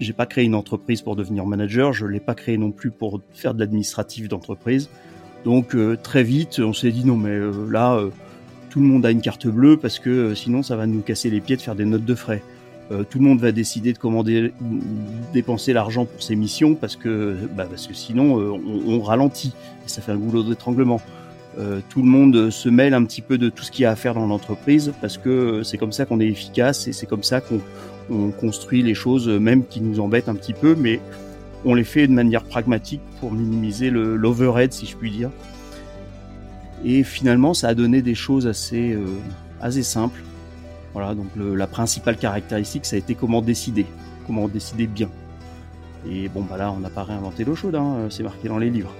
j'ai pas créé une entreprise pour devenir manager, je l'ai pas créé non plus pour faire de l'administratif d'entreprise. Donc très vite, on s'est dit non mais là tout le monde a une carte bleue parce que sinon ça va nous casser les pieds de faire des notes de frais. Euh, tout le monde va décider de commander, dépenser l'argent pour ses missions parce que, bah, parce que sinon euh, on, ralentit et ça fait un goulot d'étranglement. Euh, tout le monde se mêle un petit peu de tout ce qu'il y a à faire dans l'entreprise parce que c'est comme ça qu'on est efficace et c'est comme ça qu'on on construit les choses, même qui nous embêtent un petit peu, mais on les fait de manière pragmatique pour minimiser l'overhead, si je puis dire. Et finalement, ça a donné des choses assez, euh, simples. Voilà, donc la principale caractéristique, ça a été comment décider, comment décider bien. Et bon, bah là, on n'a pas réinventé l'eau chaude, hein, c'est marqué dans les livres.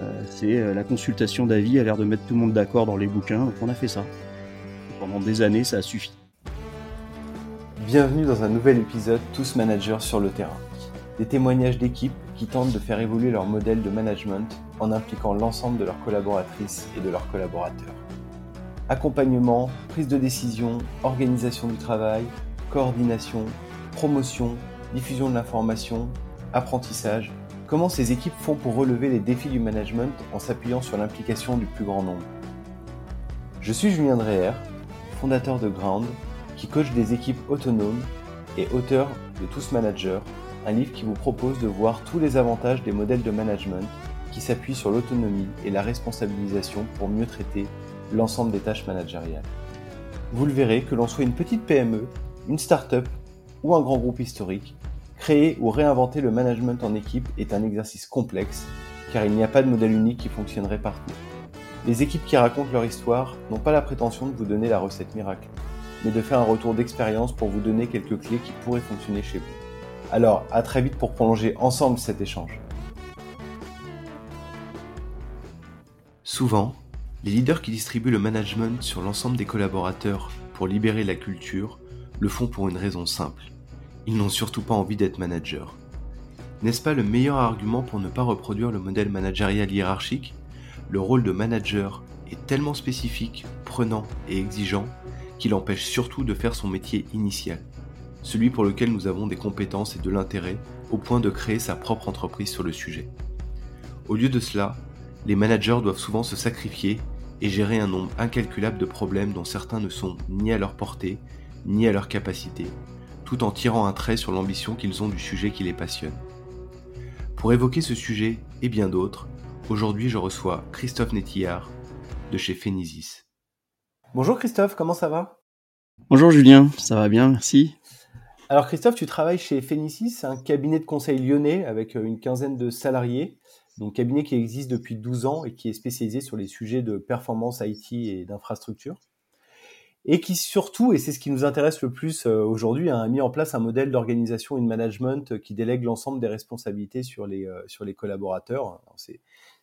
Euh, c'est euh, la consultation d'avis a l'air de mettre tout le monde d'accord dans les bouquins, donc on a fait ça. Pendant des années, ça a suffi. Bienvenue dans un nouvel épisode Tous managers sur le terrain. Des témoignages d'équipes qui tentent de faire évoluer leur modèle de management en impliquant l'ensemble de leurs collaboratrices et de leurs collaborateurs. Accompagnement, prise de décision, organisation du travail, coordination, promotion, diffusion de l'information, apprentissage, comment ces équipes font pour relever les défis du management en s'appuyant sur l'implication du plus grand nombre? Je suis Julien Dreher, fondateur de Ground, qui coach des équipes autonomes et auteur de Tous Managers, un livre qui vous propose de voir tous les avantages des modèles de management qui s'appuient sur l'autonomie et la responsabilisation pour mieux traiter l'ensemble des tâches managériales. Vous le verrez, que l'on soit une petite PME, une start-up ou un grand groupe historique, créer ou réinventer le management en équipe est un exercice complexe car il n'y a pas de modèle unique qui fonctionnerait partout. Les équipes qui racontent leur histoire n'ont pas la prétention de vous donner la recette miracle, mais de faire un retour d'expérience pour vous donner quelques clés qui pourraient fonctionner chez vous. Alors, à très vite pour prolonger ensemble cet échange. Souvent, les leaders qui distribuent le management sur l'ensemble des collaborateurs pour libérer la culture le font pour une raison simple. Ils n'ont surtout pas envie d'être managers. N'est-ce pas le meilleur argument pour ne pas reproduire le modèle managérial hiérarchique? Le rôle de manager est tellement spécifique, prenant et exigeant qu'il empêche surtout de faire son métier initial celui pour lequel nous avons des compétences et de l'intérêt au point de créer sa propre entreprise sur le sujet. Au lieu de cela, les managers doivent souvent se sacrifier et gérer un nombre incalculable de problèmes dont certains ne sont ni à leur portée, ni à leur capacité, tout en tirant un trait sur l'ambition qu'ils ont du sujet qui les passionne. Pour évoquer ce sujet et bien d'autres, aujourd'hui je reçois Christophe Nettillard de chez Phénisis. Bonjour Christophe, comment ça va? Bonjour Julien, ça va bien, merci. Alors Christophe, tu travailles chez Phénicis, un cabinet de conseil lyonnais avec euh, une quinzaine de salariés, donc cabinet qui existe depuis 12 ans et qui est spécialisé sur les sujets de performance IT et d'infrastructure. Et qui surtout, et c'est ce qui nous intéresse le plus euh, aujourd'hui, a mis en place un modèle d'organisation et de management qui délègue l'ensemble des responsabilités sur les, euh, sur les collaborateurs.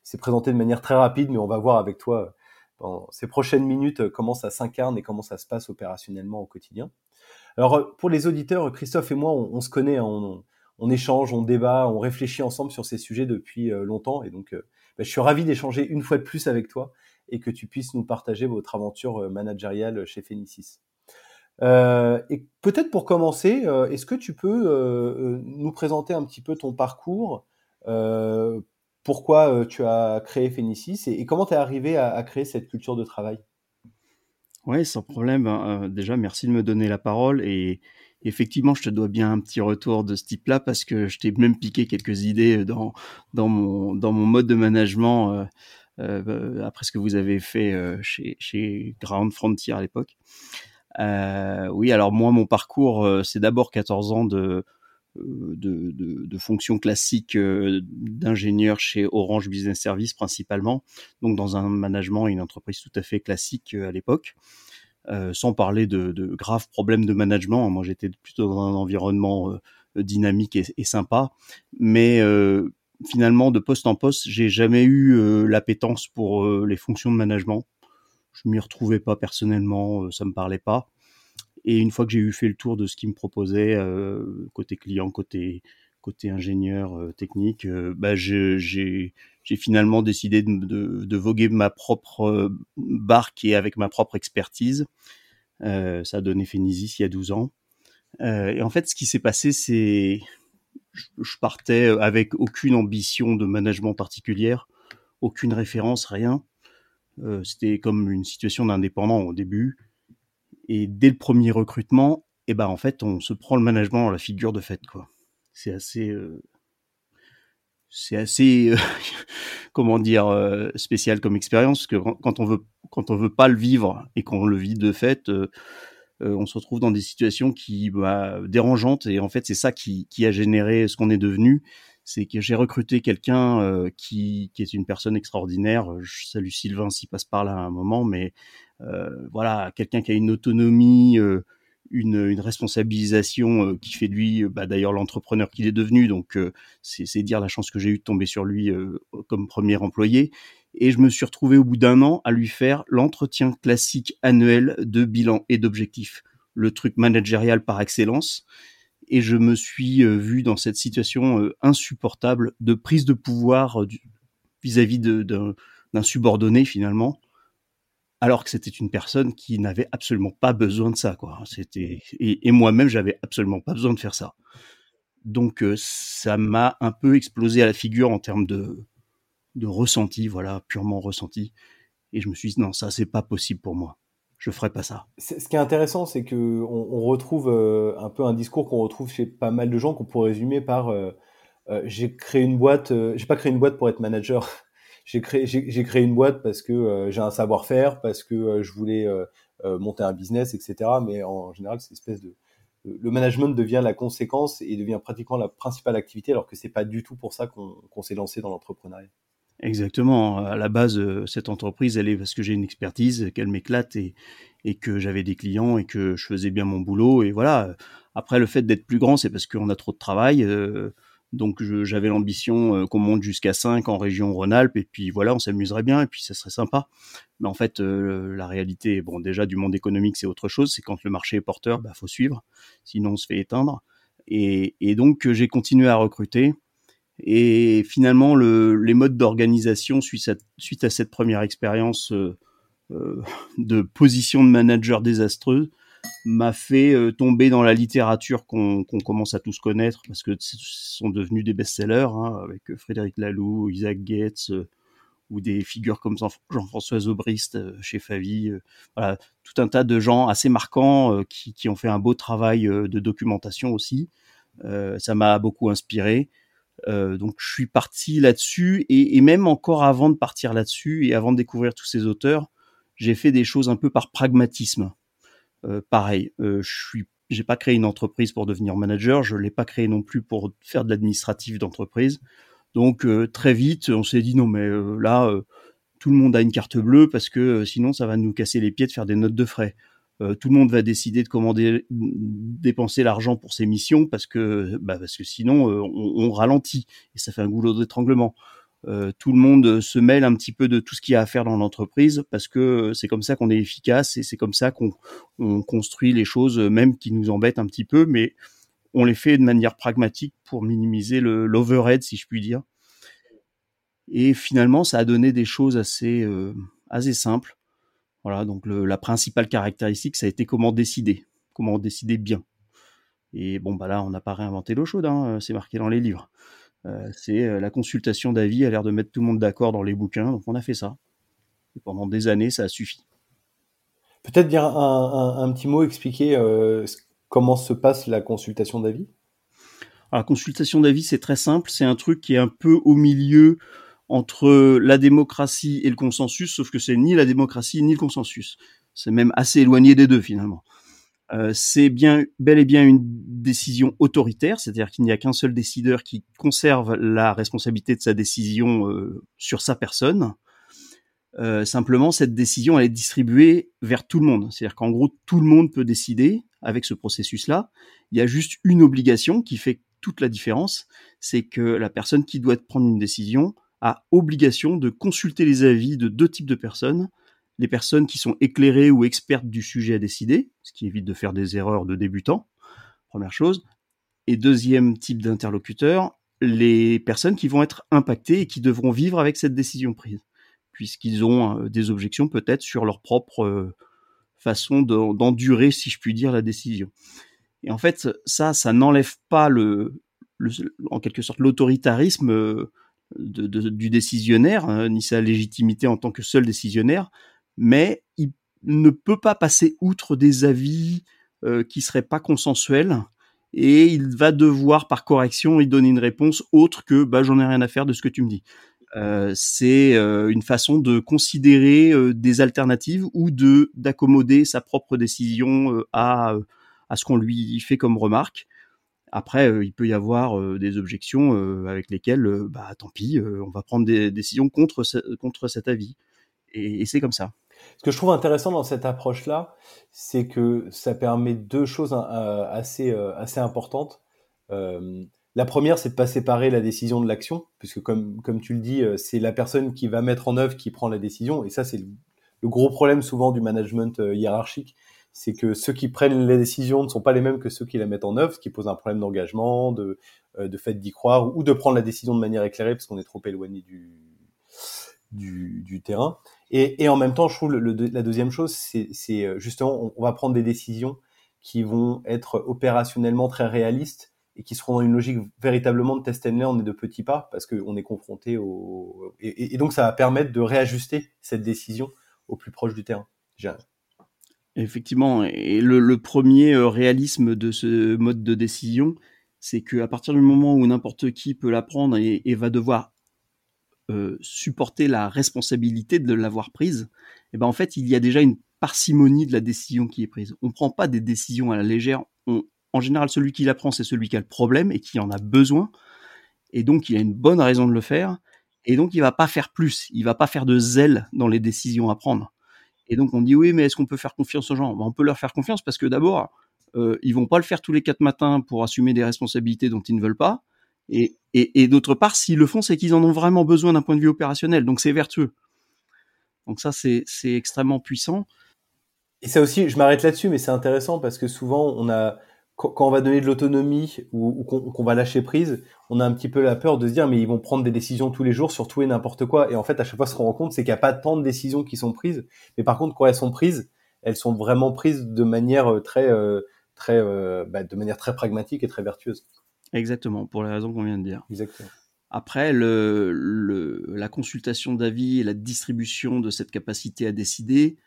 C'est présenté de manière très rapide, mais on va voir avec toi ces prochaines minutes comment ça s'incarne et comment ça se passe opérationnellement au quotidien. Alors euh, pour les auditeurs, Christophe et moi, on, se connaît, on, échange, on débat, on réfléchit ensemble sur ces sujets depuis euh, longtemps, et donc euh, bah, je suis ravi d'échanger une fois de plus avec toi et que tu puisses nous partager votre aventure managériale chez Phénicis. et peut-être pour commencer, est-ce que tu peux nous présenter un petit peu ton parcours, pourquoi tu as créé Phénicis et, comment tu es arrivé à créer cette culture de travail? Oui, sans problème. Hein, euh, déjà, merci de me donner la parole. Et effectivement, je te dois bien un petit retour de ce type-là parce que je t'ai même piqué quelques idées dans, dans, mon, dans mon mode de management euh, euh, après ce que vous avez fait chez, chez Ground Frontier à l'époque. oui, alors moi, mon parcours, c'est d'abord 14 ans de, de, de, fonctions classiques d'ingénieur chez Orange Business Service principalement, donc dans un management et une entreprise tout à fait classique à l'époque. Euh, sans parler de, graves problèmes de management. Moi, j'étais plutôt dans un environnement euh, dynamique et, sympa, mais euh, finalement, de poste en poste, j'ai jamais eu l'appétence pour les fonctions de management. Je m'y retrouvais pas personnellement, ça me parlait pas. Et une fois que j'ai eu fait le tour de ce qu'ils me proposait, euh, côté client, côté côté ingénieur euh, technique, euh, bah j'ai finalement décidé de, de, voguer ma propre barque et avec ma propre expertise. ça a donné Phénisis il y a 12 ans. et en fait, ce qui s'est passé, c'est je, partais avec aucune ambition de management particulière, aucune référence, rien. C'était comme une situation d'indépendant au début. Et dès le premier recrutement, et eh ben en fait, on se prend le management à la figure de fait, quoi. C'est assez, euh, c'est assez, euh, comment dire, spécial comme expérience, parce que quand on veut, quand on veut pas le vivre et qu'on le vit de fait, on se retrouve dans des situations qui bah, dérangeantes et en fait c'est ça qui, a généré ce qu'on est devenu c'est que j'ai recruté quelqu'un euh, qui, qui, est une personne extraordinaire. Je salue Sylvain s'il passe par là à un moment, mais euh, voilà, quelqu'un qui a une autonomie, euh, une, une, responsabilisation euh, qui fait de lui, bah, d'ailleurs, l'entrepreneur qu'il est devenu. Donc, c'est dire la chance que j'ai eu de tomber sur lui comme premier employé. Et je me suis retrouvé au bout d'un an à lui faire l'entretien classique annuel de bilan et d'objectifs, le truc managérial par excellence et je me suis euh, vu dans cette situation euh, insupportable de prise de pouvoir euh, vis-à-vis d'un subordonné finalement, alors que c'était une personne qui n'avait absolument pas besoin de ça, quoi. C'était et, moi-même j'avais absolument pas besoin de faire ça. Donc ça m'a un peu explosé à la figure en termes de de ressenti, voilà, purement ressenti. Et je me suis dit non, ça c'est pas possible pour moi je ferai pas ça. Ce qui est intéressant, c'est que on, retrouve euh, un peu un discours qu'on retrouve chez pas mal de gens qu'on pourrait résumer par euh, euh, j'ai créé une boîte, j'ai pas créé une boîte pour être manager. J'ai créé une boîte parce que j'ai un savoir-faire, parce que je voulais monter un business, etc. Mais en général, c'est espèce de le management devient la conséquence et devient pratiquement la principale activité, alors que c'est pas du tout pour ça qu'on s'est lancé dans l'entrepreneuriat. Exactement. À la base, euh, cette entreprise, elle est parce que j'ai une expertise, qu'elle m'éclate et, que j'avais des clients et que je faisais bien mon boulot. Et voilà. Après, le fait d'être plus grand, c'est parce qu'on a trop de travail. Euh, donc, j'avais l'ambition euh, qu'on monte jusqu'à 5 en région Rhône-Alpes. Et puis voilà, on s'amuserait bien et puis ça serait sympa. Mais en fait, la réalité, bon, déjà du monde économique, c'est autre chose. C'est quand le marché est porteur, bah, faut suivre. Sinon, on se fait éteindre. Et, et donc, j'ai continué à recruter. Et finalement, le, les modes d'organisation suite à, suite à cette première expérience euh, euh, de position de manager désastreuse m'a fait euh, tomber dans la littérature qu'on commence à tous connaître parce que ce sont devenus des best-sellers hein, avec Frédéric Laloux, Isaac Gates ou des figures comme Jean-François Zobrist chez Favi. voilà, tout un tas de gens assez marquants qui, ont fait un beau travail de documentation aussi. ça m'a beaucoup inspiré euh, donc je suis parti là-dessus et, même encore avant de partir là-dessus et avant de découvrir tous ces auteurs, j'ai fait des choses un peu par pragmatisme. Euh, pareil, euh, je j'ai pas créé une entreprise pour devenir manager, je l'ai pas créé non plus pour faire de l'administratif d'entreprise. Donc euh, très vite, on s'est dit non mais là, tout le monde a une carte bleue parce que sinon ça va nous casser les pieds de faire des notes de frais. Tout le monde va décider de commander, dépenser l'argent pour ses missions parce que, bah sinon on, on, ralentit et ça fait un goulot d'étranglement. Euh, tout le monde se mêle un petit peu de tout ce qu'il y a à faire dans l'entreprise parce que c'est comme ça qu'on est efficace et c'est comme ça qu'on on construit les choses, même qui nous embêtent un petit peu, mais on les fait de manière pragmatique pour minimiser l'overhead, si je puis dire. Et finalement, ça a donné des choses assez euh, assez simples. Voilà, donc le, la principale caractéristique, ça a été comment décider, comment décider bien. Et bon, bah là, on n'a pas réinventé l'eau chaude, hein, c'est marqué dans les livres. Euh, c'est euh, la consultation d'avis a l'air de mettre tout le monde d'accord dans les bouquins, donc on a fait ça. Et pendant des années, ça a suffi. Peut-être dire un, un, un, petit mot, expliquer euh, comment se passe la consultation d'avis? La consultation d'avis, c'est très simple, c'est un truc qui est un peu au milieu entre la démocratie et le consensus, sauf que c'est ni la démocratie ni le consensus. C'est même assez éloigné des deux finalement. Euh, c'est bel et bien une décision autoritaire, c'est-à-dire qu'il n'y a qu'un seul décideur qui conserve la responsabilité de sa décision euh, sur sa personne. Euh, simplement, cette décision elle est distribuée vers tout le monde, c'est-à-dire qu'en gros tout le monde peut décider avec ce processus-là. Il y a juste une obligation qui fait toute la différence, c'est que la personne qui doit prendre une décision a obligation de consulter les avis de deux types de personnes. Les personnes qui sont éclairées ou expertes du sujet à décider, ce qui évite de faire des erreurs de débutants, première chose. Et deuxième type d'interlocuteur, les personnes qui vont être impactées et qui devront vivre avec cette décision prise, puisqu'ils ont euh, des objections peut-être sur leur propre euh, façon d'endurer, si je puis dire, la décision. Et en fait, ça, ça n'enlève pas le, en quelque sorte l'autoritarisme du décisionnaire, hein, ni sa légitimité en tant que seul décisionnaire, mais il ne peut pas passer outre des avis euh, qui seraient pas consensuels et il va devoir par correction y donner une réponse autre que bah j'en ai rien à faire de ce que tu me dis. Euh, c'est euh, une façon de considérer euh, des alternatives ou de d'accommoder sa propre décision à à ce qu'on lui fait comme remarque. Après, il peut y avoir des objections avec lesquelles, bah tant pis, on va prendre des décisions contre contre cet avis. Et, et c'est comme ça. Ce que je trouve intéressant dans cette approche-là, c'est que ça permet deux choses assez assez importantes. Euh, la première, c'est de pas séparer la décision de l'action, puisque comme, comme tu le dis, euh, c'est la personne qui va mettre en œuvre qui prend la décision. Et ça, c'est le, gros problème souvent du management euh, hiérarchique. C'est que ceux qui prennent les décisions ne sont pas les mêmes que ceux qui la mettent en œuvre, ce qui pose un problème d'engagement, de, euh, de fait d'y croire, ou de prendre la décision de manière éclairée, parce qu'on est trop éloigné du, du terrain. Et, et, en même temps, je trouve le, la deuxième chose, c'est justement, on, va prendre des décisions qui vont être opérationnellement très réalistes et qui seront dans une logique véritablement de test and learn et de petits pas parce qu'on est confronté au et, donc ça va permettre de réajuster cette décision au plus proche du terrain. Effectivement, et le, premier euh, réalisme de ce mode de décision, c'est qu'à partir du moment où n'importe qui peut la prendre et, va devoir euh, supporter la responsabilité de l'avoir prise, eh ben en fait il y a déjà une parcimonie de la décision qui est prise. On prend pas des décisions à la légère, en général, celui qui l'apprend, c'est celui qui a le problème et qui en a besoin. Et donc, il a une bonne raison de le faire. Et donc, il va pas faire plus. Il va pas faire de zèle dans les décisions à prendre. Et donc, on dit oui, mais est-ce qu'on peut faire confiance aux gens? Ben, On peut leur faire confiance parce que d'abord, euh, ils vont pas le faire tous les quatre matins pour assumer des responsabilités dont ils ne veulent pas. Et, d'autre part, s'ils le font, c'est qu'ils en ont vraiment besoin d'un point de vue opérationnel. Donc, c'est vertueux. Donc ça, c'est extrêmement puissant. Et ça aussi, je m'arrête là-dessus, mais c'est intéressant parce que souvent, on a, quand on va donner de l'autonomie ou, qu'on va lâcher prise, on a un petit peu la peur de se dire mais ils vont prendre des décisions tous les jours sur tout et n'importe quoi. Et en fait, à chaque fois, ce qu'on rend compte, c'est qu'il n'y a pas tant de décisions qui sont prises. Mais par contre, quand elles sont prises, elles sont vraiment prises de manière euh, très, euh, très, euh, bah, de manière très pragmatique et très vertueuse. Exactement, pour les raisons qu'on vient de dire. Exactement. Après, le, le, la consultation d'avis et la distribution de cette capacité à décider,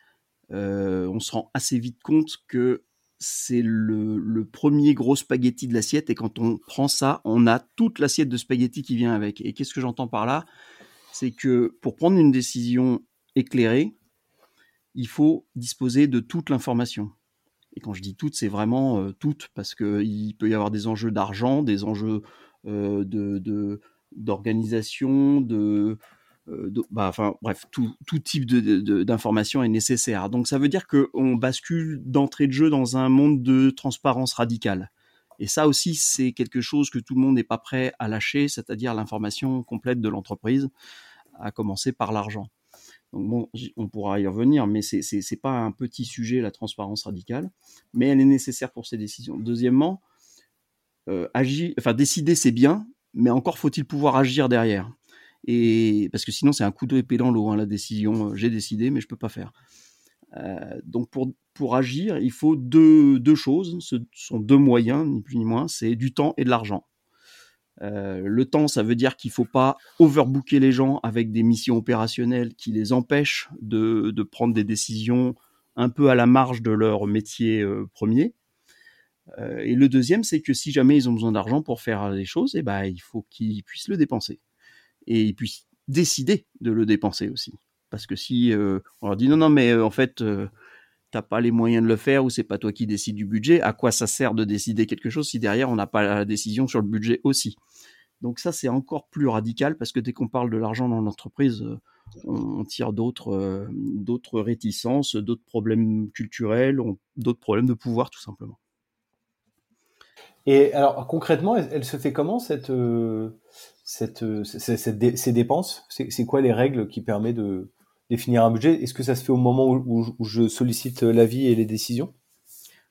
on se rend assez vite compte que c'est le, premier gros spaghetti de l'assiette et quand on prend ça, on a toute l'assiette de spaghetti qui vient avec. Et qu'est-ce que j'entends par là? C'est que pour prendre une décision éclairée, il faut disposer de toute l'information. Et quand je dis toute, c'est vraiment euh, toute, parce qu'il peut y avoir des enjeux d'argent, des enjeux euh, de d'organisation, de, euh, bah, enfin bref, tout, tout type d'information de, est nécessaire. Donc ça veut dire qu'on bascule d'entrée de jeu dans un monde de transparence radicale. Et ça aussi, c'est quelque chose que tout le monde n'est pas prêt à lâcher, c'est-à-dire l'information complète de l'entreprise, à commencer par l'argent. On pourra y revenir, mais c'est c'est pas un petit sujet la transparence radicale, mais elle est nécessaire pour ces décisions. Deuxièmement, euh, agir, enfin décider c'est bien, mais encore faut-il pouvoir agir derrière. Et parce que sinon, c'est un coup d'épée dans l'eau, hein, la décision. Euh, j'ai décidé, mais je peux pas faire. Euh, donc pour, pour agir, il faut deux, deux choses. Ce sont deux moyens, ni plus ni moins. C'est du temps et de l'argent. Euh, le temps, ça veut dire qu'il faut pas overbooker les gens avec des missions opérationnelles qui les empêchent de, de prendre des décisions un peu à la marge de leur métier euh, premier. Euh, et le deuxième, c'est que si jamais ils ont besoin d'argent pour faire les choses, eh ben, il faut qu'ils puissent le dépenser et ils puissent décider de le dépenser aussi. Parce que si on leur dit non, non, mais en fait, t'as pas les moyens de le faire ou c'est pas toi qui décides du budget, à quoi ça sert de décider quelque chose si derrière on n'a pas la décision sur le budget aussi? Donc ça, c'est encore plus radical parce que dès qu'on parle de l'argent dans l'entreprise, on, tire d'autres d'autres réticences, d'autres problèmes culturels, d'autres problèmes de pouvoir tout simplement. Et alors concrètement, elle, se fait comment cette cette, ces dépenses? C'est quoi les règles qui permettent de définir un budget Est-ce que ça se fait au moment où, je sollicite l'avis et les décisions?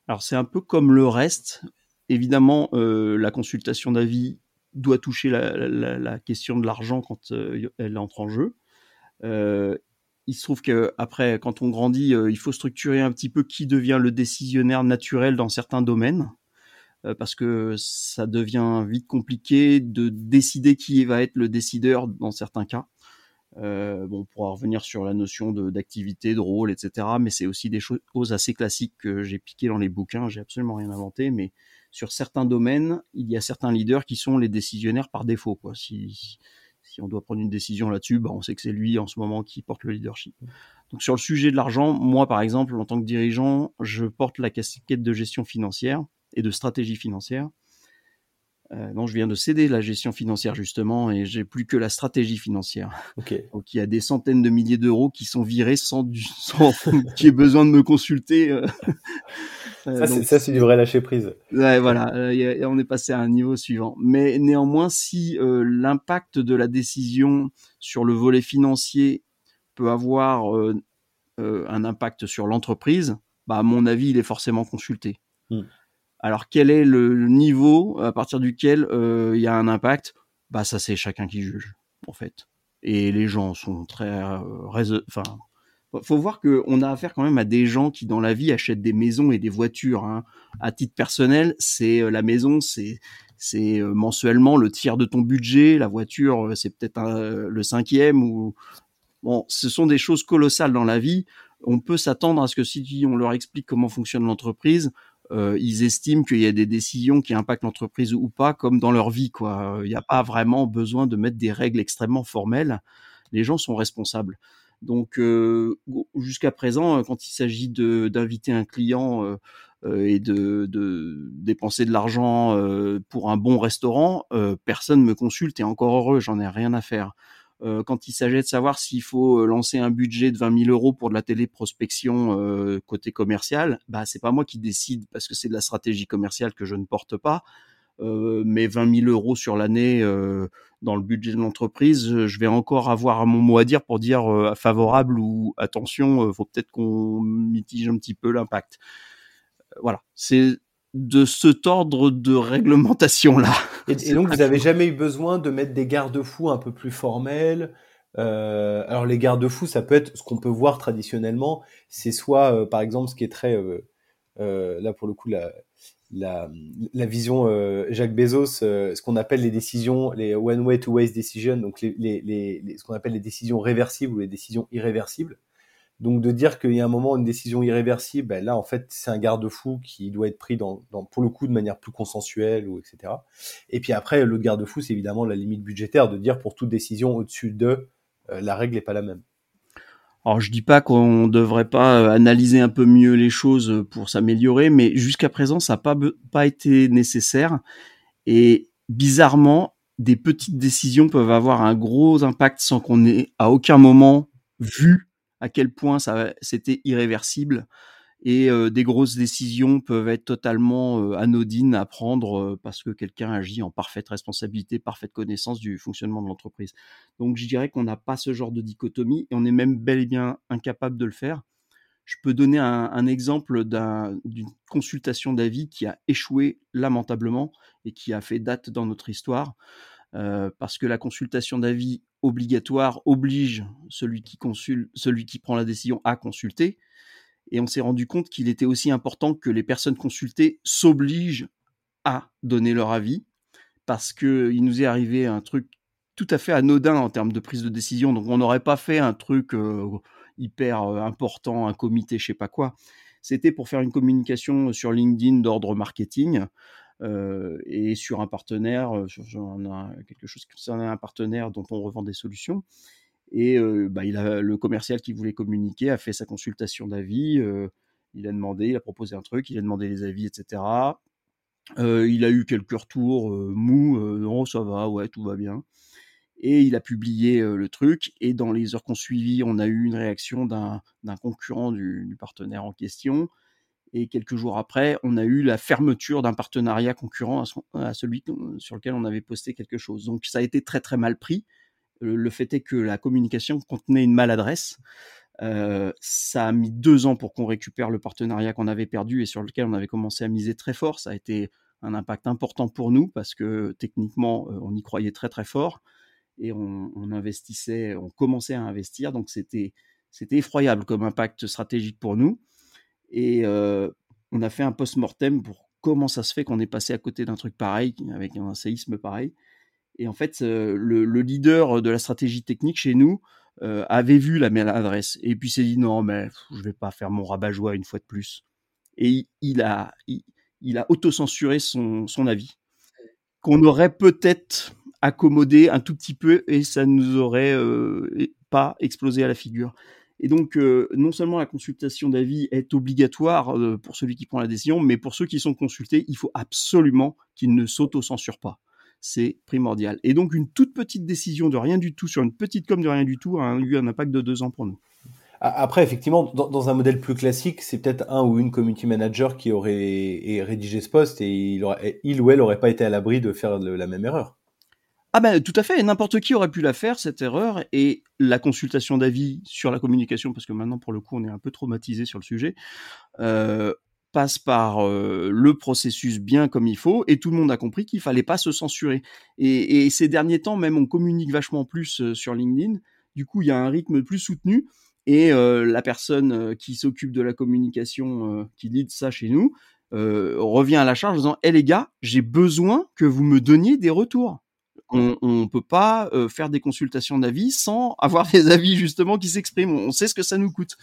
Alors c'est un peu comme le reste. Évidemment, euh, la consultation d'avis doit toucher la, question de l'argent quand euh, elle entre en jeu. Euh, il se trouve que après, quand on grandit, il faut structurer un petit peu qui devient le décisionnaire naturel dans certains domaines. parce que ça devient vite compliqué de décider qui va être le décideur dans certains cas. Euh, bon, on pourra revenir sur la notion d'activité, de, rôle, etc. Mais c'est aussi des choses assez classiques que j'ai piquées dans les bouquins. J'ai absolument rien inventé, mais sur certains domaines, il y a certains leaders qui sont les décisionnaires par défaut. Quoi. Si, si on doit prendre une décision là-dessus, bah, on sait que c'est lui en ce moment qui porte le leadership. Donc sur le sujet de l'argent, moi par exemple, en tant que dirigeant, je porte la casquette de gestion financière et de stratégie financière. Euh, non, je viens de céder la gestion financière justement et j'ai plus que la stratégie financière. Donc il y a des centaines de milliers d'euros qui sont virés sans, sans qu'il y ait besoin de me consulter. Euh. Euh, ça, c'est du vrai lâcher prise. Ouais, voilà, on est passé à un niveau suivant. Mais néanmoins, si l'impact de la décision sur le volet financier peut avoir un impact sur l'entreprise, bah, à mon avis, il est forcément consulté. Hmm. Alors quel est le niveau à partir duquel euh, il y a un impact? Bah ça c'est chacun qui juge en fait. Et les gens sont très, euh, enfin, faut voir que on a affaire quand même à des gens qui dans la vie achètent des maisons et des voitures. Hein. À titre personnel, c'est euh, la maison, c'est c'est mensuellement le tiers de ton budget. La voiture, c'est peut-être le cinquième ou bon, ce sont des choses colossales dans la vie. On peut s'attendre à ce que si on leur explique comment fonctionne l'entreprise, euh, ils estiment qu'il y a des décisions qui impactent l'entreprise ou pas, comme dans leur vie. Quoi. Il n'y a pas vraiment besoin de mettre des règles extrêmement formelles. Les gens sont responsables. Donc euh, jusqu'à présent, euh, quand il s'agit d'inviter un client et de, de, dépenser de l'argent pour un bon restaurant, personne me consulte et encore heureux, j'en ai rien à faire. Euh, quand il s'agit de savoir s'il faut euh, lancer un budget de 20 000 euros pour de la téléprospection euh, côté commercial, bah c'est pas moi qui décide parce que c'est de la stratégie commerciale que je ne porte pas. Mais 20 000 euros sur l'année dans le budget de l'entreprise, je vais encore avoir mon mot à dire pour dire favorable ou attention, faut peut-être qu'on mitige un petit peu l'impact. voilà, c'est de cet ordre de réglementation là. Et, donc vous avez jamais eu besoin de mettre des garde-fous un peu plus formels. Euh, alors les garde-fous, ça peut être ce qu'on peut voir traditionnellement, c'est soit euh, par exemple ce qui est très euh, là pour le coup la la, la vision Jacques Bezos, ce qu'on appelle les décisions, les one way to waste decision, donc les, les, les ce qu'on appelle les décisions réversibles ou les décisions irréversibles. Donc de dire qu'il y a un moment une décision irréversible, ben là en fait c'est un garde-fou qui doit être pris dans, pour le coup de manière plus consensuelle ou etc. Et puis après l'autre garde-fou c'est évidemment la limite budgétaire de dire pour toute décision au-dessus de euh, la règle n'est pas la même. Alors je dis pas qu'on devrait pas euh, analyser un peu mieux les choses pour s'améliorer, mais jusqu'à présent ça n'a pas, pas été nécessaire et bizarrement des petites décisions peuvent avoir un gros impact sans qu'on ait à aucun moment vu à quel point c'était irréversible et des grosses décisions peuvent être totalement anodines à prendre parce que quelqu'un agit en parfaite responsabilité, parfaite connaissance du fonctionnement de l'entreprise. Donc je dirais qu'on n'a pas ce genre de dichotomie et on est même bel et bien incapable de le faire. Je peux donner un exemple d'une consultation d'avis qui a échoué lamentablement et qui a fait date dans notre histoire. Euh, parce que la consultation d'avis obligatoire oblige celui qui consulte, celui qui prend la décision à consulter. Et on s'est rendu compte qu'il était aussi important que les personnes consultées s'obligent à donner leur avis, parce que il nous est arrivé un truc tout à fait anodin en termes de prise de décision. Donc on n'aurait pas fait un truc euh, hyper euh, important, un comité, je sais pas quoi. C'était pour faire une communication sur LinkedIn d'ordre marketing. Euh, et sur un partenaire, euh, sur, quelque chose qui concernait un partenaire dont on revend des solutions. Et euh, bah, le commercial qui voulait communiquer a fait sa consultation d'avis. il a demandé, il a proposé un truc, il a demandé les avis, etc. il a eu quelques retours mous, non ça va, ouais tout va bien. Et il a publié le truc. Et dans les heures qu'on suivit, on a eu une réaction d'un concurrent du, partenaire en question et quelques jours après, on a eu la fermeture d'un partenariat concurrent à, celui sur lequel on avait posté quelque chose. Donc ça a été très très mal pris. Le fait est que la communication contenait une maladresse. Euh, ça a mis deux ans pour qu'on récupère le partenariat qu'on avait perdu et sur lequel on avait commencé à miser très fort. Ça a été un impact important pour nous parce que techniquement, euh, on y croyait très très fort et on, on investissait, on commençait à investir. Donc c'était c'était effroyable comme impact stratégique pour nous. Et on a fait un post-mortem pour comment ça se fait qu'on est passé à côté d'un truc pareil, avec un séisme pareil. Et en fait, le, leader de la stratégie technique chez nous avait vu la maladresse et puis s'est dit non, mais je vais pas faire mon rabat-joie une fois de plus. Et il, a, il, a autocensuré son, son avis qu'on aurait peut-être accommodé un tout petit peu et ça nous aurait pas explosé à la figure. Et donc, non seulement la consultation d'avis est obligatoire pour celui qui prend la décision, mais pour ceux qui sont consultés, il faut absolument qu'ils ne s'autocensurent pas c'est primordial. Et donc une toute petite décision de rien du tout sur une petite com de rien du tout a eu un impact de deux ans pour nous. Après, effectivement, dans, un modèle plus classique, c'est peut-être un ou une community manager qui aurait rédigé ce poste et il ou elle n'aurait pas été à l'abri de faire la même erreur. Ah ben tout à fait, n'importe qui aurait pu la faire cette erreur et la consultation d'avis sur la communication, parce que maintenant pour le coup on est un peu traumatisé sur le sujet, euh, passe par le processus bien comme il faut, et tout le monde a compris qu'il fallait pas se censurer. Et, ces derniers temps, même on communique vachement plus sur LinkedIn. Du coup, il y a un rythme plus soutenu, et la personne qui s'occupe de la communication, qui lead ça chez nous, revient à la charge en disant "Eh les gars, j'ai besoin que vous me donniez des retours." On ne peut pas faire des consultations d'avis sans avoir des avis justement qui s'expriment. On sait ce que ça nous coûte.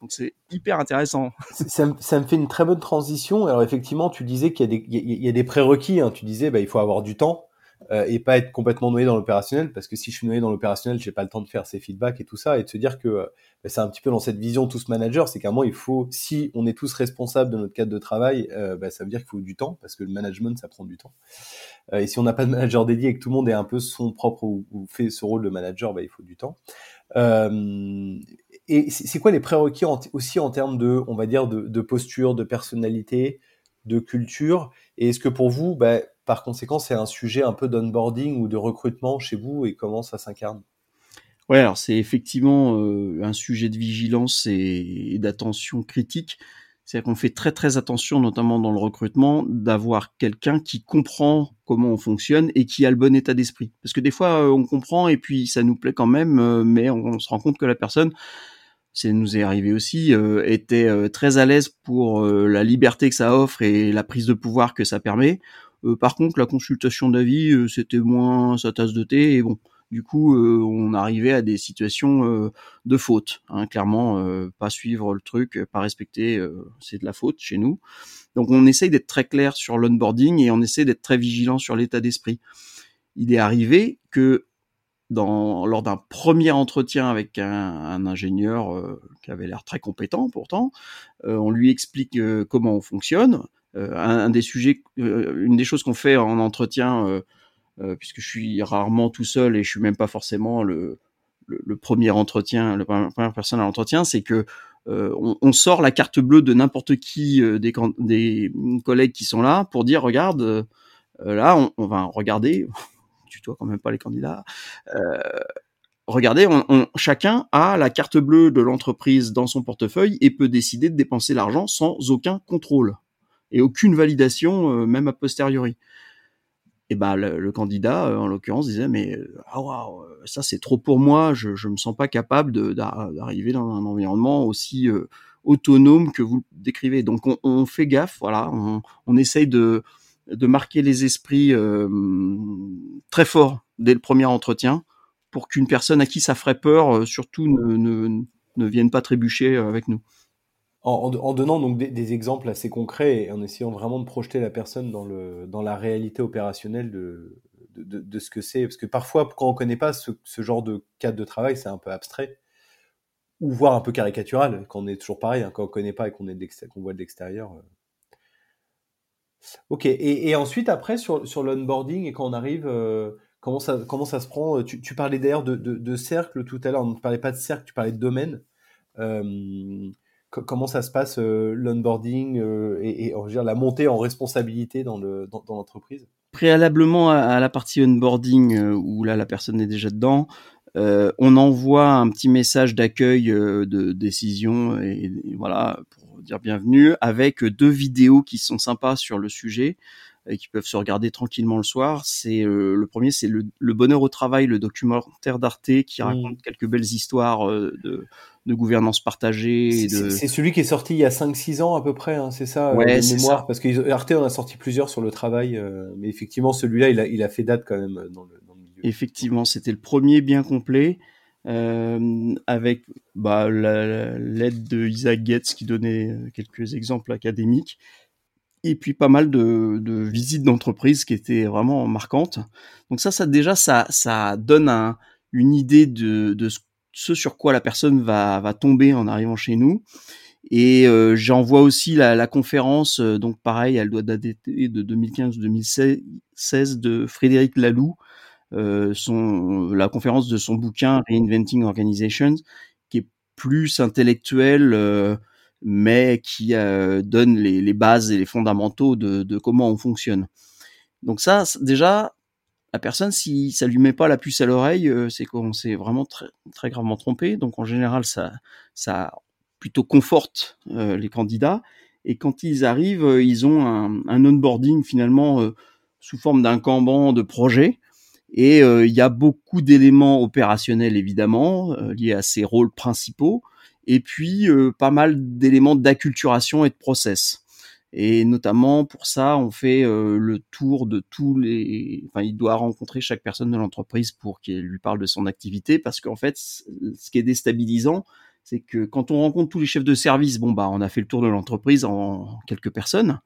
Donc c'est hyper intéressant. Ça, me fait une très bonne transition. Alors effectivement, tu disais qu'il y a des, prérequis. Hein. Tu disais bah, il faut avoir du temps euh, et pas être complètement noyé dans l'opérationnel parce que si je suis noyé dans l'opérationnel, j'ai pas le temps de faire ces feedbacks et tout ça et de se dire que bah, c'est un petit peu dans cette vision tous manager, c'est qu'à un moment il faut, si on est tous responsables de notre cadre de travail, euh, bah, ça veut dire qu'il faut du temps parce que le management ça prend du temps. Euh, et si on n'a pas de manager dédié et que tout le monde est un peu son propre ou, fait ce rôle de manager, bah, il faut du temps. Euh, et c'est quoi les prérequis aussi en termes de, on va dire, de, posture, de personnalité, de culture? Et est-ce que pour vous, bah, par conséquent, c'est un sujet un peu d'onboarding ou de recrutement chez vous et comment ça s'incarne? Ouais, alors c'est effectivement euh, un sujet de vigilance et d'attention critique. C'est-à-dire qu'on fait très très attention, notamment dans le recrutement, d'avoir quelqu'un qui comprend comment on fonctionne et qui a le bon état d'esprit. Parce que des fois, euh, on comprend et puis ça nous plaît quand même, euh, mais on, se rend compte que la personne, ça nous est arrivé aussi, euh, était très à l'aise pour la liberté que ça offre et la prise de pouvoir que ça permet. par contre, la consultation d'avis, c'était moins sa tasse de thé et bon du coup, euh, on arrivait à des situations euh, de faute. Hein, clairement, euh, pas suivre le truc, pas respecter, c'est de la faute chez nous. Donc, on essaye d'être très clair sur l'onboarding et on essaie d'être très vigilant sur l'état d'esprit. Il est arrivé que lors d'un premier entretien avec un, ingénieur qui avait l'air très compétent pourtant, on lui explique comment on fonctionne. Un, des sujets, une des choses qu'on fait en entretien euh, puisque je suis rarement tout seul et je suis même pas forcément le, premier entretien, la première personne à l'entretien, c'est que euh, on, sort la carte bleue de n'importe qui euh, des, collègues qui sont là pour dire regarde, euh, là on, on, va regarder, tu dois quand même pas les candidats. regardez, on, chacun a la carte bleue de l'entreprise dans son portefeuille et peut décider de dépenser l'argent sans aucun contrôle et aucune validation, même a posteriori et ben le, candidat euh, en l'occurrence disait mais euh, ah wow, ça c'est trop pour moi je je me sens pas capable d'arriver dans un environnement aussi euh, autonome que vous décrivez donc on, on fait gaffe voilà on, on, essaye de de marquer les esprits très fort dès le premier entretien pour qu'une personne à qui ça ferait peur surtout ne, ne, ne vienne pas trébucher avec nous en, donnant donc des, exemples assez concrets et en essayant vraiment de projeter la personne dans, le, dans la réalité opérationnelle de, de, ce que c'est. Parce que parfois, quand on ne connaît pas ce, genre de cadre de travail, c'est un peu abstrait ou voire un peu caricatural, quand on est toujours pareil, hein, quand on ne connaît pas et qu'on voit de l'extérieur. Euh. Ok, et, ensuite, après, sur, sur l'onboarding, et quand on arrive, euh, comment, ça, comment ça se prend tu, tu parlais d'ailleurs de, de, cercle tout à l'heure, on ne parlait pas de cercle, tu parlais de domaine. Euh, comment ça se passe euh, l'onboarding euh, et, et dire, la montée en responsabilité dans l'entreprise dans, Préalablement à, la partie onboarding euh, où là la personne est déjà dedans, on envoie un petit message d'accueil de décision et, voilà dire bienvenue avec deux vidéos qui sont sympas sur le sujet. et qui peuvent se regarder tranquillement le soir. C'est le premier, c'est le, bonheur au travail, le documentaire d'Arte qui mmh. raconte quelques belles histoires de, de gouvernance partagée. C'est celui qui est sorti il y a 5-6 ans à peu près, hein, c'est ça, ouais, mémoire, parce qu'Arte en a sorti plusieurs sur le travail, mais effectivement celui-là il a, il a fait date quand même dans le, dans le milieu. Effectivement, c'était le premier bien complet. Euh, avec bah, l'aide de Isaac Getz qui donnait quelques exemples académiques, et puis pas mal de, visites d'entreprise qui étaient vraiment marquantes. Donc ça, ça déjà, ça, ça donne un, une idée de, de, ce sur quoi la personne va, va tomber en arrivant chez nous. Et euh, j'en vois aussi la, la conférence, euh, donc pareil, elle doit dater de 2015-2016 de Frédéric Laloux, euh, son, la conférence de son bouquin Reinventing Organizations, qui est plus intellectuel, euh, mais qui euh, donne les, les, bases et les fondamentaux de, de comment on fonctionne. Donc ça, déjà, la personne, si ça lui met pas la puce à l'oreille, c'est qu'on s'est vraiment très, très gravement trompé. Donc en général, ça, ça plutôt conforte les candidats. Et quand ils arrivent, ils ont un, un onboarding finalement sous forme d'un Kanban de projet et euh, il y a beaucoup d'éléments opérationnels évidemment euh, liés à ces rôles principaux, et puis euh, pas mal d'éléments d'acculturation et de process. Et notamment pour ça, on fait le tour de tous les. Enfin, il doit rencontrer chaque personne de l'entreprise pour qu'il lui parle de son activité, parce qu'en fait, ce qui est déstabilisant, c'est que quand on rencontre tous les chefs de service, bon bah, on a fait le tour de l'entreprise en quelques personnes.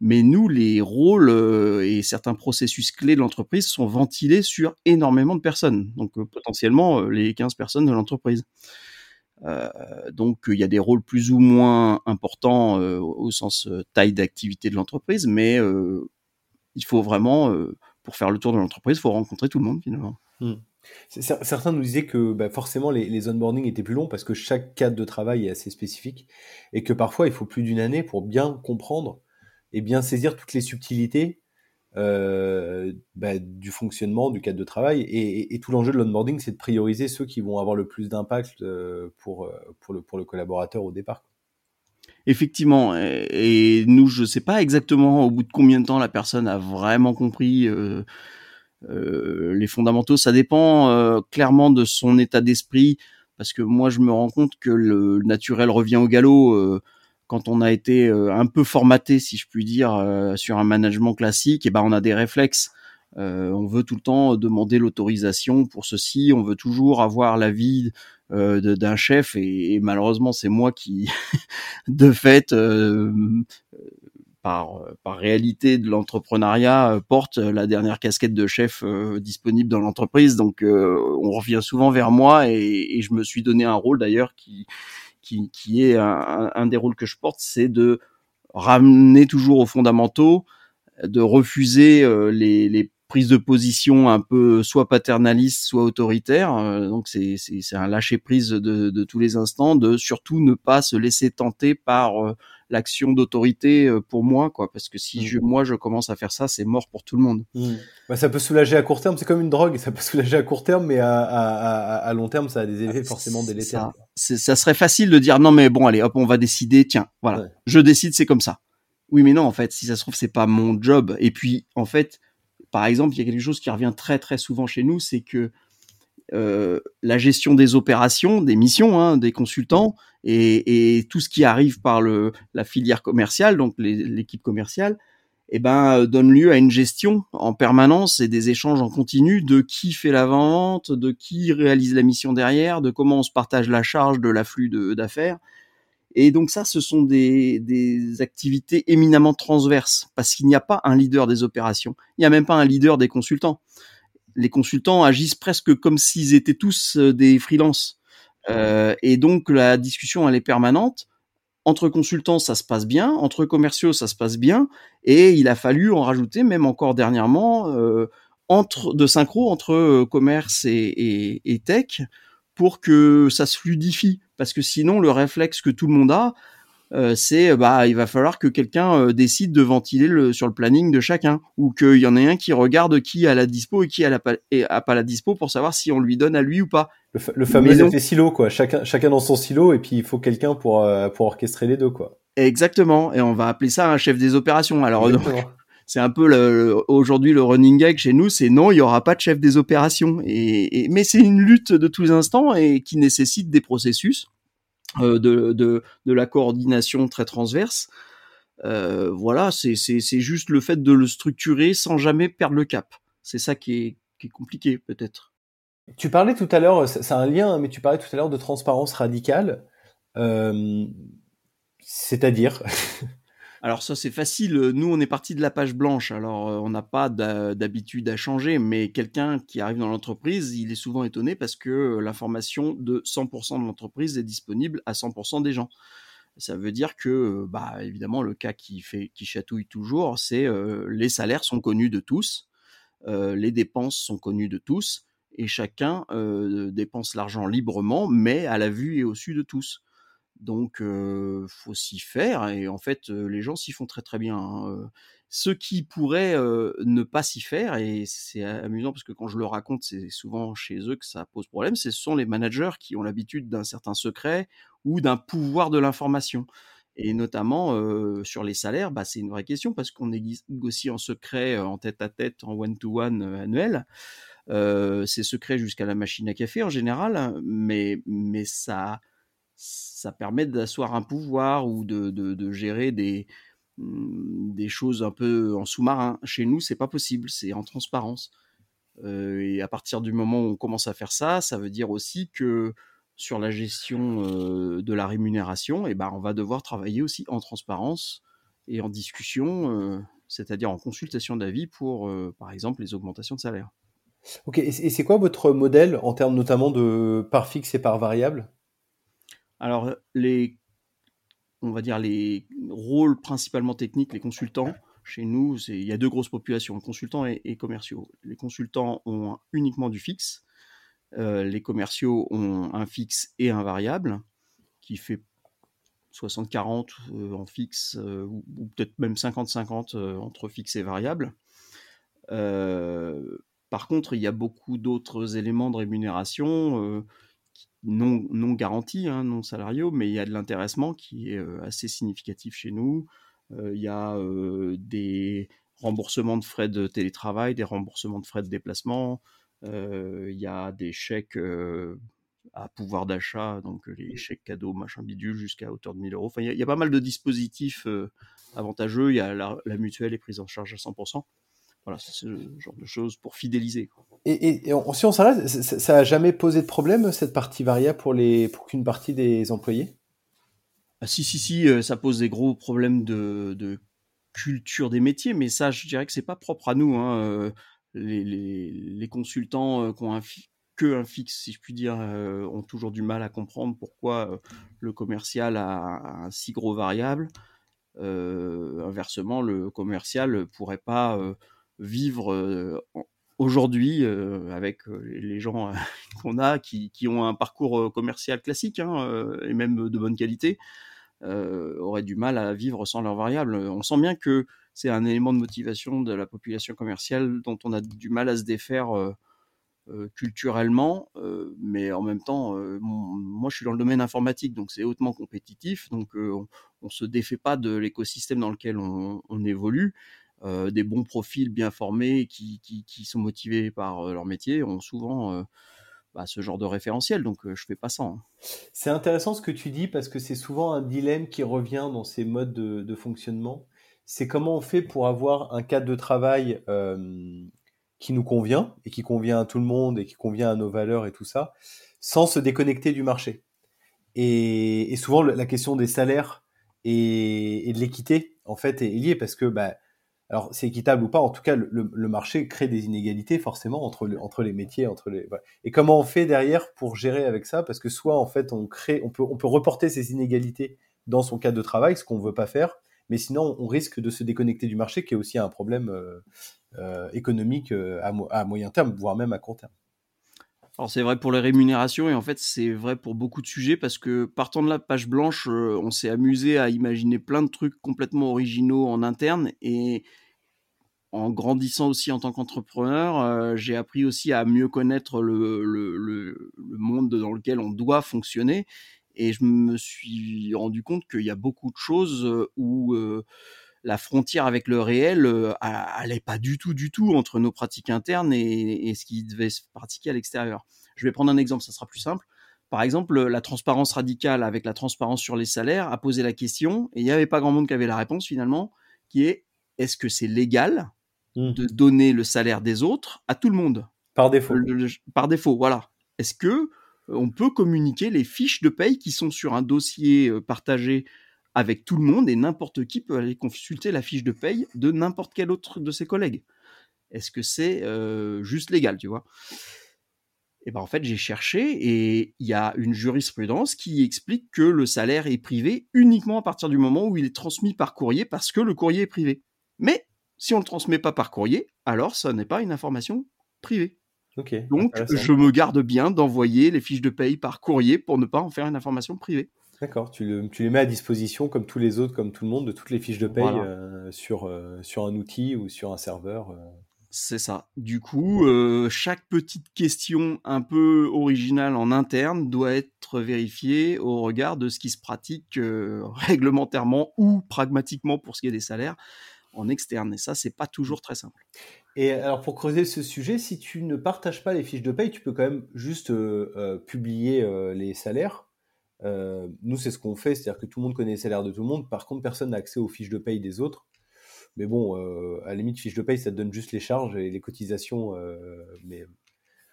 Mais nous, les rôles euh, et certains processus clés de l'entreprise sont ventilés sur énormément de personnes, donc euh, potentiellement euh, les 15 personnes de l'entreprise. donc il y a des rôles plus ou moins importants au sens taille d'activité de l'entreprise, mais il faut vraiment, pour faire le tour de l'entreprise, il faut rencontrer tout le monde finalement. Mmh. Certains nous disaient que bah, forcément les, les onboarding étaient plus longs parce que chaque cadre de travail est assez spécifique et que parfois il faut plus d'une année pour bien comprendre et bien saisir toutes les subtilités euh, bah, du fonctionnement du cadre de travail. Et, tout l'enjeu de l'onboarding, c'est de prioriser ceux qui vont avoir le plus d'impact euh, pour, euh, pour, le, pour le collaborateur au départ. Effectivement, et, nous, je ne sais pas exactement au bout de combien de temps la personne a vraiment compris les fondamentaux. Ça dépend clairement de son état d'esprit, parce que moi, je me rends compte que le naturel revient au galop quand on a été euh, un peu formaté, si je puis dire, euh, sur un management classique, et eh ben on a des réflexes. Euh, on veut tout le temps demander l'autorisation pour ceci, on veut toujours avoir l'avis d'un chef, et, malheureusement c'est moi qui, de fait, par, par réalité de l'entrepreneuriat, porte la dernière casquette de chef disponible dans l'entreprise. Donc on revient souvent vers moi, et, et je me suis donné un rôle d'ailleurs qui qui, est un, des rôles que je porte, c'est de ramener toujours aux fondamentaux, de refuser euh, les, prises de position un peu soit paternalistes, soit autoritaires. Euh, donc c'est un lâcher prise de, de, tous les instants, de surtout ne pas se laisser tenter par euh, l'action d'autorité euh, pour moi, quoi. Parce que si je, mmh. moi je commence à faire ça, c'est mort pour tout le monde. Mmh. Bah, ça peut soulager à court terme, c'est comme une drogue, ça peut soulager à court terme, mais à, à, à, long terme, ça a des effets forcément délétères. Ça, ça serait facile de dire non, mais bon, allez, hop, on va décider. Tiens, voilà, je décide, c'est comme ça. Oui, mais non, en fait, si ça se trouve, c'est pas mon job. Et puis, en fait, par exemple, il y a quelque chose qui revient très très souvent chez nous, c'est que euh, la gestion des opérations, des missions, hein, des consultants et, tout ce qui arrive par le, la filière commerciale, donc l'équipe commerciale, eh ben, donne lieu à une gestion en permanence et des échanges en continu de qui fait la vente, de qui réalise la mission derrière, de comment on se partage la charge de l'afflux d'affaires. Et donc ça, ce sont des, des activités éminemment transverses parce qu'il n'y a pas un leader des opérations, il n'y a même pas un leader des consultants les consultants agissent presque comme s'ils étaient tous euh, des freelances. Euh, et donc la discussion elle est permanente. Entre consultants ça se passe bien, entre commerciaux ça se passe bien, et il a fallu en rajouter même encore dernièrement euh, entre de synchro entre euh, commerce et, et, et, tech pour que ça se fluidifie. Parce que sinon le réflexe que tout le monde a, c'est bah il va falloir que quelqu'un décide de ventiler le, sur le planning de chacun ou qu'il y en ait un qui regarde qui a la dispo et qui a, la, a pas la dispo pour savoir si on lui donne à lui ou pas. Le, fameux effet silo quoi, chacun chacun dans son silo et puis il faut quelqu'un pour euh, pour orchestrer les deux quoi. Exactement et on va appeler ça un chef des opérations. Alors c'est un peu aujourd'hui le running gag chez nous, c'est non, il y aura pas de chef des opérations. Et, mais c'est une lutte de tous les instants et qui nécessite des processus, euh, de, de, de, la coordination très transverse. Euh, voilà, c'est juste le fait de le structurer sans jamais perdre le cap. C'est ça qui est, qui est compliqué peut-être. Tu parlais tout à l'heure, c'est un lien, mais tu parlais tout à l'heure de transparence radicale. Euh, C'est-à-dire Alors ça c'est facile. Nous on est parti de la page blanche. Alors euh, on n'a pas d'habitude à changer, mais quelqu'un qui arrive dans l'entreprise, il est souvent étonné parce que l'information de 100% de l'entreprise est disponible à 100% des gens. Ça veut dire que, bah évidemment, le cas qui fait, qui chatouille toujours, c'est euh, les salaires sont connus de tous, euh, les dépenses sont connues de tous, et chacun dépense l'argent librement, mais à la vue et au su de tous. Donc, euh, faut s'y faire. Et en fait, les gens s'y font très très bien. Hein. Ceux qui pourraient ne pas s'y faire, et c'est amusant parce que quand je le raconte, c'est souvent chez eux que ça pose problème, ce sont les managers qui ont l'habitude d'un certain secret ou d'un pouvoir de l'information. Et notamment sur les salaires, bah, c'est une vraie question parce qu'on négocie en secret, en tête à tête, en one-to-one annuel. C'est secret jusqu'à la machine à café en général, mais, mais ça, permet d'asseoir un pouvoir ou de, gérer des, mmh, des choses un peu en sous-marin. Chez nous, c'est pas possible, c'est en transparence. Euh, et à partir du moment où on commence à faire ça, ça veut dire aussi que sur la gestion euh, de la rémunération, eh ben, on va devoir travailler aussi en transparence et en discussion, euh, c'est-à-dire en consultation d'avis pour, par exemple, les augmentations de salaire. Ok, et c'est quoi votre modèle en termes notamment de part fixe et part variable? Alors, les, on va dire les rôles principalement techniques, les consultants, chez nous, il y a deux grosses populations, consultants et, commerciaux. Les consultants ont uniquement du fixe. Euh, les commerciaux ont un fixe et un variable qui fait 60-40 euh, en fixe euh, ou, peut-être même 50-50 entre fixe et variable. Par contre, il y a beaucoup d'autres éléments de rémunération non, non garantis, hein, non salariaux, mais il y a de l'intéressement qui est assez significatif chez nous. il y a des remboursements de frais de télétravail, des remboursements de frais de déplacement. il y a des chèques à pouvoir d'achat, donc les chèques cadeaux, machin bidule, jusqu'à hauteur de 1000 euros. Enfin, il y, a, pas mal de dispositifs avantageux. Il y a la, la, mutuelle est prise en charge à 100%. Voilà, c'est ce genre de choses pour fidéliser. Et, si on s'arrête, ça n'a jamais posé de problème, cette partie variable, pour, les, pour qu'une partie des employés? Ah, Si, si, si, euh, ça pose des gros problèmes de, culture des métiers, mais ça, je dirais que c'est pas propre à nous. Hein. Euh, les, consultants euh, qui ont un que un fixe, si je puis dire, ont toujours du mal à comprendre pourquoi le commercial a un si gros variable. inversement, le commercial pourrait pas vivre euh, aujourd'hui euh, avec euh, les gens qu'on a qui, qui, ont un parcours commercial classique hein, et même de bonne qualité auraient du mal à vivre sans leurs variables. On sent bien que c'est un élément de motivation de la population commerciale dont on a du mal à se défaire culturellement, mais en même temps, moi je suis dans le domaine informatique, donc c'est hautement compétitif, donc on, ne se défait pas de l'écosystème dans lequel on, on évolue. Euh, des bons profils bien formés qui, qui, sont motivés par euh, leur métier ont souvent euh, bah, ce genre de référentiel, donc je fais pas ça. Hein. C'est intéressant ce que tu dis parce que c'est souvent un dilemme qui revient dans ces modes de, fonctionnement. C'est comment on fait pour avoir un cadre de travail qui nous convient et qui convient à tout le monde et qui convient à nos valeurs et tout ça, sans se déconnecter du marché. Et, souvent la question des salaires et, de l'équité en fait est liée parce que bah, alors c'est équitable ou pas, en tout cas le, marché crée des inégalités forcément entre, les métiers, entre les et comment on fait derrière pour gérer avec ça? Parce que soit en fait on crée, on peut on peut reporter ces inégalités dans son cadre de travail, ce qu'on veut pas faire, mais sinon on risque de se déconnecter du marché, qui est aussi un problème euh, euh, économique euh, à, moyen terme, voire même à court terme. Alors c'est vrai pour les rémunérations et en fait c'est vrai pour beaucoup de sujets parce que partant de la page blanche, on s'est amusé à imaginer plein de trucs complètement originaux en interne et en grandissant aussi en tant qu'entrepreneur, euh, j'ai appris aussi à mieux connaître le, le, monde dans lequel on doit fonctionner. Et je me suis rendu compte qu'il y a beaucoup de choses où euh, la frontière avec le réel euh, allait pas du tout, du tout entre nos pratiques internes et, ce qui devait se pratiquer à l'extérieur. Je vais prendre un exemple, ça sera plus simple. Par exemple, la transparence radicale avec la transparence sur les salaires a posé la question, et il n'y avait pas grand monde qui avait la réponse finalement, qui est est-ce que c'est légal mmh. de donner le salaire des autres à tout le monde? Par défaut. par défaut, voilà. Est-ce que euh, on peut communiquer les fiches de paye qui sont sur un dossier euh, partagé avec tout le monde et n'importe qui peut aller consulter la fiche de paye de n'importe quel autre de ses collègues. Est-ce que c'est euh, juste légal, tu vois? Et ben en fait, j'ai cherché et il y a une jurisprudence qui explique que le salaire est privé uniquement à partir du moment où il est transmis par courrier parce que le courrier est privé. Mais si on ne le transmet pas par courrier, alors ça n'est pas une information privée. Donc, je me garde bien d'envoyer les fiches de paye par courrier pour ne pas en faire une information privée. D'accord, tu, les mets à disposition comme tous les autres, comme tout le monde, de toutes les fiches de paye euh, sur, euh, sur un outil ou sur un serveur. Euh. C'est ça. Du coup, chaque petite question un peu originale en interne doit être vérifiée au regard de ce qui se pratique réglementairement ou pragmatiquement pour ce qui est des salaires en externe. Et ça, c'est pas toujours très simple. Et alors, pour creuser ce sujet, si tu ne partages pas les fiches de paye, tu peux quand même juste publier les salaires euh, nous, c'est ce qu'on fait, c'est-à-dire que tout le monde connaît les salaires de tout le monde. Par contre, personne n'a accès aux fiches de paye des autres. Mais bon, euh, à la limite, fiche de paye, ça te donne juste les charges et les cotisations. Euh, mais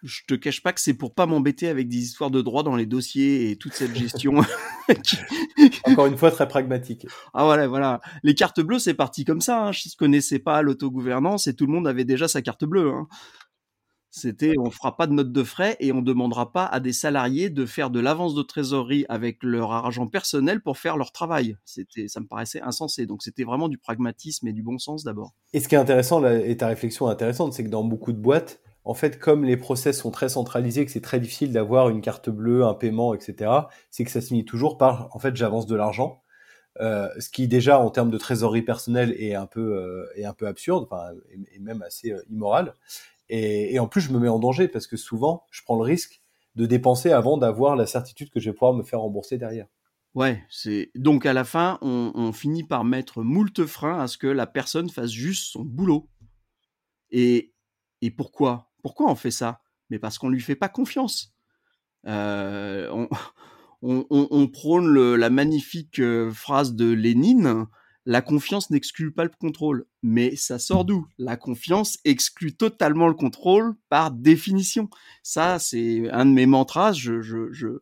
je te cache pas que c'est pour pas m'embêter avec des histoires de droit dans les dossiers et toute cette gestion. Encore une fois, très pragmatique. Ah voilà, voilà. Les cartes bleues, c'est parti comme ça. Hein. Je ne connaissais pas l'autogouvernance et tout le monde avait déjà sa carte bleue. Hein. C'était on fera pas de note de frais et on demandera pas à des salariés de faire de l'avance de trésorerie avec leur argent personnel pour faire leur travail. C'était, ça me paraissait insensé. Donc c'était vraiment du pragmatisme et du bon sens d'abord. Et ce qui est intéressant, et ta réflexion est intéressante, c'est que dans beaucoup de boîtes, en fait, comme les process sont très centralisés, que c'est très difficile d'avoir une carte bleue, un paiement, etc., c'est que ça se finit toujours par, en fait, j'avance de l'argent. Euh, ce qui déjà en termes de trésorerie personnelle est un peu euh, est un peu absurde, enfin et, même assez euh, immoral. Et, en plus, je me mets en danger parce que souvent, je prends le risque de dépenser avant d'avoir la certitude que je vais pouvoir me faire rembourser derrière. Ouais, c'est donc à la fin, on, finit par mettre moult freins à ce que la personne fasse juste son boulot. Et, et pourquoi? Pourquoi on fait ça? Mais parce qu'on lui fait pas confiance. Euh, on, on, prône la magnifique euh, phrase de Lénine la confiance n'exclut pas le contrôle. Mais ça sort d'où? La confiance exclut totalement le contrôle par définition. Ça, c'est un de mes mantras. Je, je, je,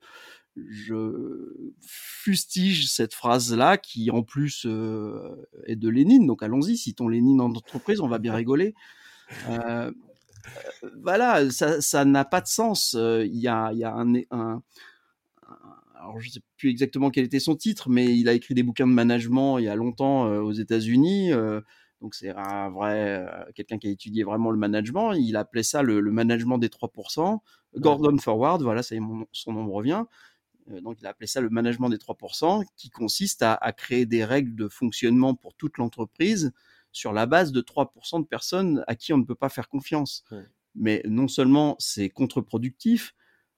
fustige cette phrase-là qui, en plus, euh, est de Lénine. Donc allons-y, citons Lénine en entreprise, on va bien rigoler. Euh, voilà, ça n'a pas de sens. Euh, il y a, y a un alors je sais plus exactement quel était son titre, mais il a écrit des bouquins de management il y a longtemps euh, aux États-Unis. Euh, donc c'est un vrai euh, quelqu'un qui a étudié vraiment le management. Il appelait ça le, management des 3%. Gordon Forward, voilà, ça son nom revient. donc il a appelé ça le management des 3%, qui consiste à, créer des règles de fonctionnement pour toute l'entreprise sur la base de 3% de personnes à qui on ne peut pas faire confiance. Mais non seulement c'est contre-productif,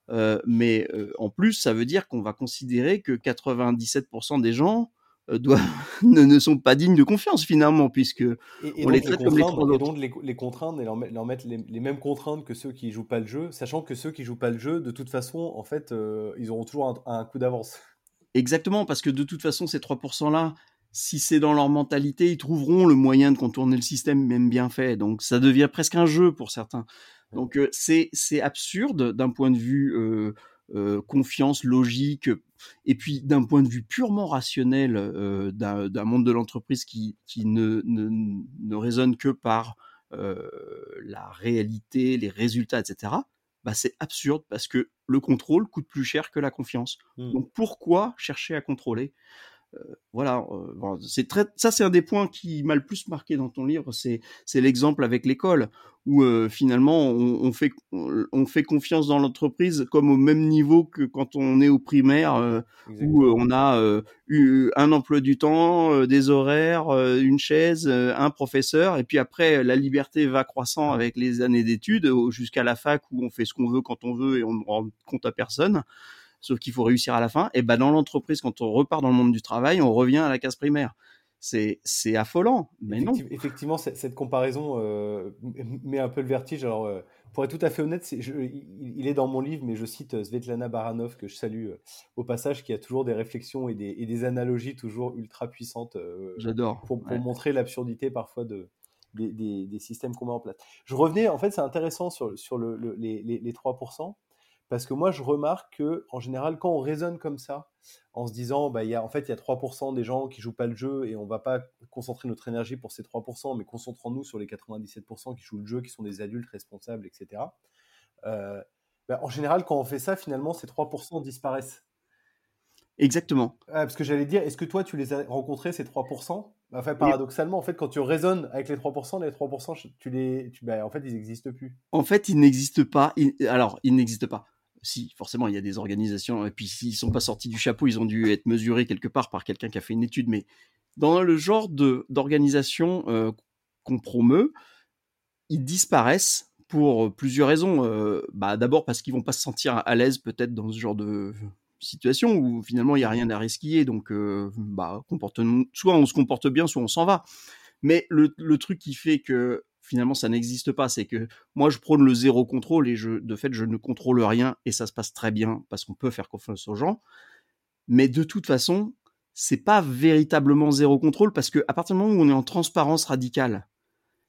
euh, mais euh, en plus, ça veut dire qu'on va considérer que 97% des gens euh, doivent, ne, sont pas dignes de confiance finalement, puisque on les traite comme les trois Et donc les, contraindre et leur, mettre les, mêmes contraintes que ceux qui jouent pas le jeu, sachant que ceux qui jouent pas le jeu, de toute façon, en fait, ils auront toujours un, un coup d'avance. Exactement, parce que de toute façon, ces 3%-là, si c'est dans leur mentalité, ils trouveront le moyen de contourner le système, même bien fait. Donc ça devient presque un jeu pour certains. Donc c'est c'est absurde d'un point de vue euh, confiance, logique, et puis d'un point de vue purement rationnel d'un monde de l'entreprise qui, qui ne, ne, ne, raisonne que par la réalité, les résultats, etc. Bah c'est absurde parce que le contrôle coûte plus cher que la confiance. Mmh. Donc pourquoi chercher à contrôler? Voilà, c'est très, ça c'est un des points qui m'a le plus marqué dans ton livre, c'est c'est l'exemple avec l'école où finalement on, fait on, fait confiance dans l'entreprise comme au même niveau que quand on est au primaire où on a eu un emploi du temps, des horaires, une chaise, un professeur et puis après la liberté va croissant avec les années d'études jusqu'à la fac où on fait ce qu'on veut quand on veut et on ne rend compte à personne sauf qu'il faut réussir à la fin. Et ben dans l'entreprise, quand on repart dans le monde du travail, on revient à la case primaire. C'est c'est affolant, mais non. Effectivement, cette comparaison met un peu le vertige. Alors, pour être tout à fait honnête, il, est dans mon livre, mais je cite Svetlana Baranov, que je salue au passage, qui a toujours des réflexions et des, analogies toujours ultra puissantes. J'adore. Pour, montrer l'absurdité parfois de, des, systèmes qu'on met en place. Je revenais, en fait, c'est intéressant sur, sur le, les, les, 3%, parce que moi, je remarque que en général, quand on raisonne comme ça, en se disant, bah, y a, en fait, il y a 3% des gens qui jouent pas le jeu et on va pas concentrer notre énergie pour ces 3%, mais concentrons-nous sur les 97% qui jouent le jeu, qui sont des adultes responsables, etc. Euh, bah, en général, quand on fait ça, finalement, ces 3% disparaissent. Exactement. Ah, parce que j'allais dire, est-ce que toi, tu les as rencontrés, ces 3% Enfin, paradoxalement, en fait, quand tu raisonnes avec les 3%, les 3%, tu les, tu, bah, en fait, ils n'existent plus. En fait, ils n'existent pas. alors, ils n'existent pas. Si, forcément, il y a des organisations, et puis s'ils sont pas sortis du chapeau, ils ont dû être mesurés quelque part par quelqu'un qui a fait une étude. Mais dans le genre d'organisation euh, qu'on promeut, ils disparaissent pour plusieurs raisons. Euh, bah, D'abord parce qu'ils vont pas se sentir à l'aise peut-être dans ce genre de situation où finalement il n'y a rien à risquer, donc euh, bah, soit on se comporte bien, soit on s'en va. Mais le, truc qui fait que finalement ça n'existe pas, c'est que moi je prône le zéro contrôle et je, de fait je ne contrôle rien et ça se passe très bien parce qu'on peut faire confiance aux gens. Mais de toute façon, c'est pas véritablement zéro contrôle parce que partir du moment où on est en transparence radicale,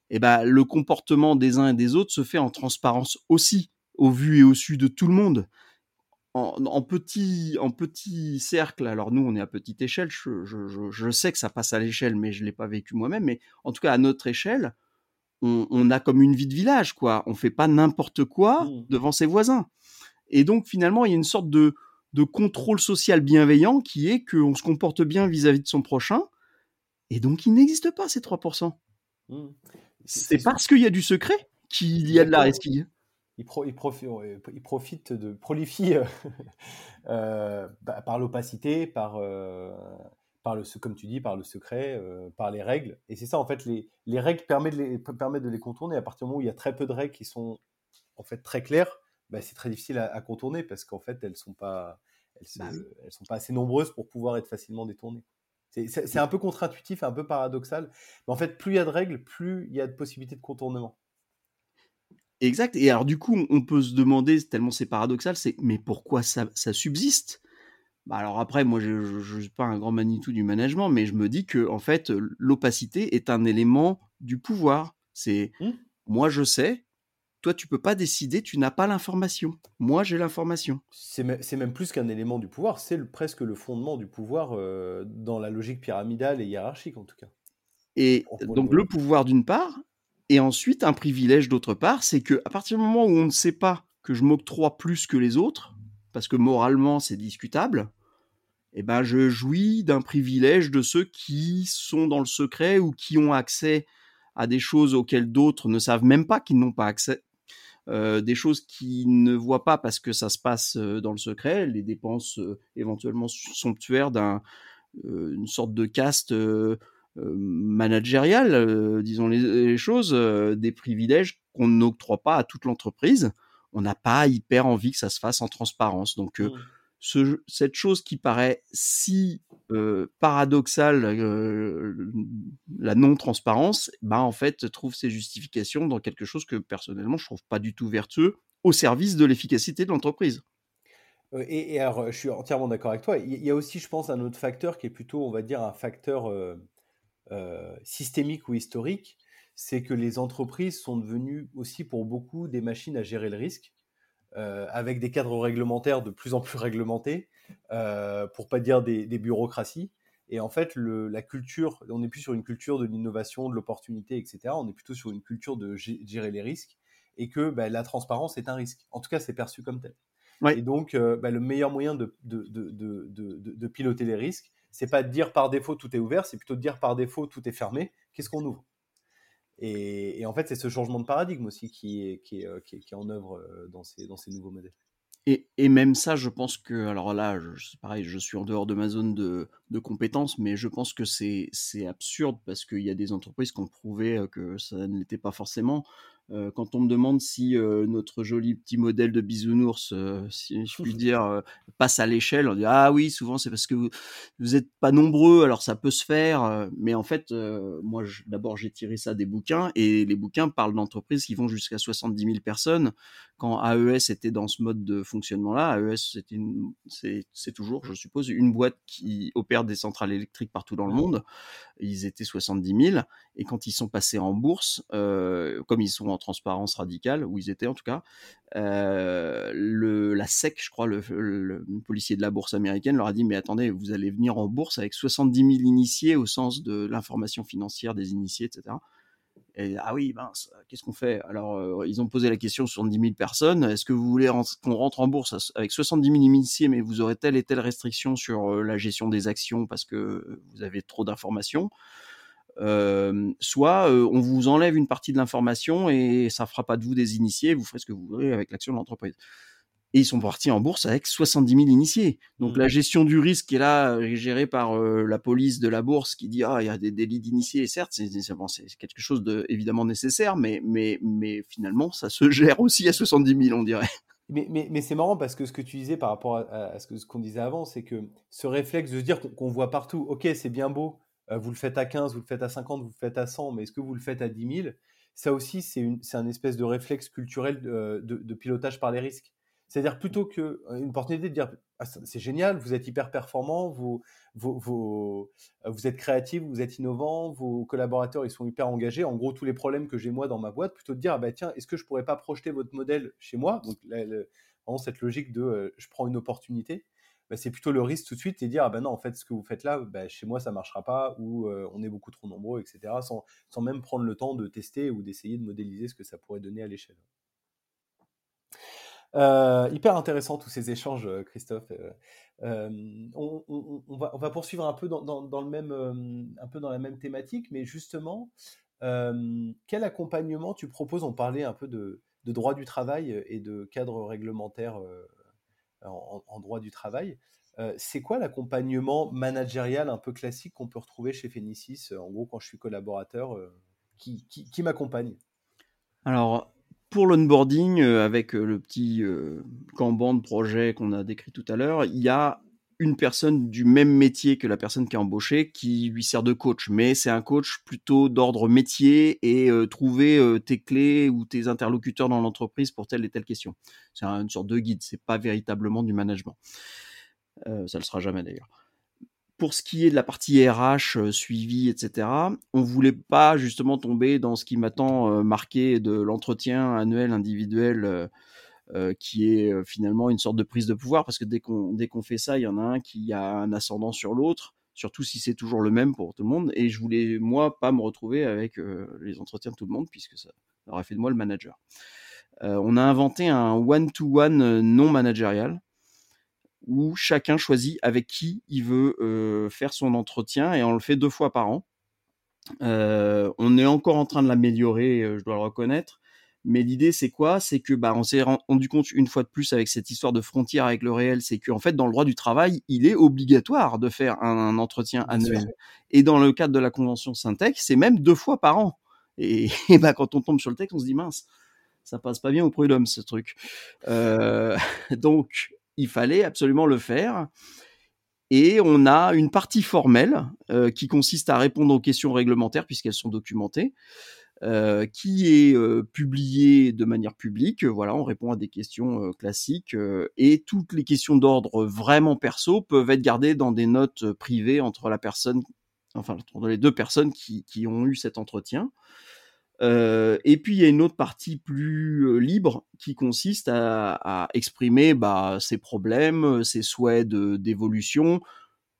eh ben le comportement des uns et des autres se fait en transparence aussi, au vu et au su de tout le monde en, petit, en petit cercle, alors nous on est à petite échelle, je, sais que ça passe à l'échelle, mais je ne l'ai pas vécu moi-même, mais en tout cas à notre échelle, on, a comme une vie de village, quoi. On fait pas n'importe quoi mmh. devant ses voisins. Et donc finalement, il y a une sorte de, contrôle social bienveillant qui est qu'on se comporte bien vis-à-vis de son prochain, et donc il n'existe pas ces 3%. Mmh. C'est parce qu'il y a du secret qu'il y a de la resquille il, profite de prolifie euh, euh, bah, par l'opacité, par, euh, par le, comme tu dis, par le secret, par les règles. Et c'est ça, en fait, les, les règles permettent de les, permettent de les contourner. À partir du moment où il y a très peu de règles qui sont en fait très claires, bah, c'est très difficile à, contourner parce qu'en fait, elles sont pas, elles, bah elles, sont pas assez nombreuses pour pouvoir être facilement détournées. C'est un peu contre-intuitif, un peu paradoxal. Mais en fait, plus il y a de règles, plus il y a de possibilités de contournement. Exact. Et alors, du coup, on peut se demander, tellement c'est paradoxal, c'est mais pourquoi ça, subsiste? Bah Alors, après, moi, je ne suis pas un grand Manitou du management, mais je me dis que, en fait, l'opacité est un élément du pouvoir. C'est mmh. moi, je sais, toi, tu peux pas décider, tu n'as pas l'information. Moi, j'ai l'information. C'est même plus qu'un élément du pouvoir, c'est presque le fondement du pouvoir euh, dans la logique pyramidale et hiérarchique, en tout cas. Et donc, le pouvoir d'une part, et ensuite, un privilège d'autre part, c'est que à partir du moment où on ne sait pas que je m'octroie plus que les autres, parce que moralement c'est discutable, eh ben je jouis d'un privilège de ceux qui sont dans le secret ou qui ont accès à des choses auxquelles d'autres ne savent même pas qu'ils n'ont pas accès. Euh, des choses qu'ils ne voient pas parce que ça se passe euh, dans le secret, les dépenses euh, éventuellement somptuaires d'une sorte de caste managériale, disons les, choses, des privilèges qu'on n'octroie pas à toute l'entreprise. On n'a pas hyper envie que ça se fasse en transparence. Donc, mmh. Ce, cette chose qui paraît si paradoxale, la non-transparence, bah, en fait, trouve ses justifications dans quelque chose que personnellement je trouve pas du tout vertueux au service de l'efficacité de l'entreprise. Et, alors, je suis entièrement d'accord avec toi. Il y a aussi, je pense, un autre facteur qui est plutôt, on va dire, un facteur euh, systémique ou historique, c'est que les entreprises sont devenues aussi pour beaucoup des machines à gérer le risque, euh, avec des cadres réglementaires de plus en plus réglementés, euh, pour pas dire des, bureaucraties. Et en fait, la culture, on n'est plus sur une culture de l'innovation, de l'opportunité, etc. On est plutôt sur une culture de gérer les risques et que bah, la transparence est un risque. En tout cas, c'est perçu comme tel. Et donc, bah, le meilleur moyen de, de, piloter les risques, c'est pas de dire par défaut tout est ouvert, c'est plutôt de dire par défaut tout est fermé. Qu'est-ce qu'on ouvre? Et, en fait, c'est ce changement de paradigme aussi qui est, euh, en œuvre euh, dans ces, nouveaux modèles. Et, même ça, je pense que, alors là, c'est pareil, je suis en dehors de ma zone de, de compétences, mais je pense que c'est absurde parce qu'il y a des entreprises qui ont prouvé euh, que ça ne l'était pas forcément. Euh, quand on me demande si euh, notre joli petit modèle de bisounours, euh, si je puis dire, passe à l'échelle, on dit ah oui, souvent c'est parce que vous, vous êtes pas nombreux, alors ça peut se faire. mais en fait, moi, d'abord j'ai tiré ça des bouquins et les bouquins parlent d'entreprises qui vont jusqu'à 70 000 personnes. Quand AES était dans ce mode de fonctionnement-là, AES c'est toujours, je suppose, une boîte qui opère des centrales électriques partout dans le monde. Ils étaient 70 000 et quand ils sont passés en bourse, comme ils sont en transparence radicale, où ils étaient en tout cas, euh, le, la SEC, je crois, le, policier de la bourse américaine, leur a dit, mais attendez, vous allez venir en bourse avec 70 000 initiés au sens de l'information financière des initiés, etc. Ah oui, mince, qu'est-ce qu'on fait? Alors, euh, ils ont posé la question sur 70 000 personnes. Est-ce que vous voulez qu'on rentre en bourse avec 70 000 initiés, mais vous aurez telle et telle restriction sur euh, la gestion des actions parce que vous avez trop d'informations? Euh, soit euh, on vous enlève une partie de l'information et ça fera pas de vous des initiés, vous ferez ce que vous voudrez avec l'action de l'entreprise. Et ils sont partis en bourse avec 70 000 initiés. Donc la mmh. gestion du risque est là, euh, gérée par la police de la bourse qui dit ah il y a des délits d'initiés. Certes, c'est quelque chose de évidemment nécessaire, mais mais mais finalement ça se gère aussi à 70 000, on dirait. Mais, mais, mais c'est marrant parce que ce que tu disais par rapport à, ce qu'on disait avant, c'est que ce réflexe de se dire qu'on voit partout, ok, c'est bien beau, euh, vous le faites à 15, vous le faites à 50, vous le faites à 100, mais est-ce que vous le faites à 10 000 Ça aussi, c'est un espèce de réflexe culturel de, pilotage par les risques. C'est-à-dire plutôt qu'une euh, opportunité de dire ah, c'est génial, vous êtes hyper performant, vous, vous, vous, êtes créatif, vous êtes innovant, vos collaborateurs ils sont hyper engagés. En gros, tous les problèmes que j'ai moi dans ma boîte, plutôt de dire ah bah tiens, est-ce que je pourrais pas projeter votre modèle chez moi? Donc vraiment cette logique de je prends une opportunité. Bah, c'est plutôt le risque tout de suite et dire ah ben non en fait ce que vous faites là bah, chez moi ça marchera pas ou on est beaucoup trop nombreux etc sans, sans, même prendre le temps de tester ou d'essayer de modéliser ce que ça pourrait donner à l'échelle. Euh, hyper intéressant tous ces échanges, euh, Christophe. on, on, va, poursuivre un peu dans, le même, un peu dans la même thématique, mais justement, quel accompagnement tu proposes? On parlait un peu de, droit du travail et de cadre réglementaire en, droit du travail. Euh, c'est quoi l'accompagnement managérial un peu classique qu'on peut retrouver chez Phénicis euh, En gros, quand je suis collaborateur, euh, qui, qui, m'accompagne? Alors, pour l'onboarding, avec le petit Kanban de projet qu'on a décrit tout à l'heure, il y a une personne du même métier que la personne qui est embauchée qui lui sert de coach, mais c'est un coach plutôt d'ordre métier et trouver tes clés ou tes interlocuteurs dans l'entreprise pour telle et telle question. C'est une sorte de guide, c'est pas véritablement du management. ça le sera jamais d'ailleurs. Pour ce qui est de la partie RH, suivi, etc., on voulait pas justement tomber dans ce qui m'attend marqué de l'entretien annuel individuel euh, qui est euh, finalement une sorte de prise de pouvoir, parce que dès qu'on fait ça, il y en a un qui a un ascendant sur l'autre, surtout si c'est toujours le même pour tout le monde. Et je voulais moi pas me retrouver avec euh, les entretiens de tout le monde, puisque ça aurait fait de moi le manager. on a inventé un one-to-one non managérial où chacun choisit avec qui il veut faire son entretien et on le fait deux fois par an. on est encore en train de l'améliorer, je dois le reconnaître. Mais l'idée, c'est quoi? C'est que bah, on s'est rendu compte une fois de plus avec cette histoire de frontière avec le réel, c'est qu'en fait, dans le droit du travail, il est obligatoire de faire un, entretien annuel. Et dans le cadre de la convention Syntec, c'est même deux fois par an. Et, bah, quand on tombe sur le texte, on se dit mince, ça passe pas bien au prud'homme ce truc. Euh, donc, il fallait absolument le faire. Et on a une partie formelle euh, qui consiste à répondre aux questions réglementaires puisqu'elles sont documentées. Euh, qui est euh, publié de manière publique. Voilà, on répond à des questions classiques et toutes les questions d'ordre vraiment perso peuvent être gardées dans des notes privées entre la personne, enfin entre les deux personnes qui, qui ont eu cet entretien. Et puis il y a une autre partie plus libre qui consiste à, exprimer bah, ses problèmes, ses souhaits d'évolution,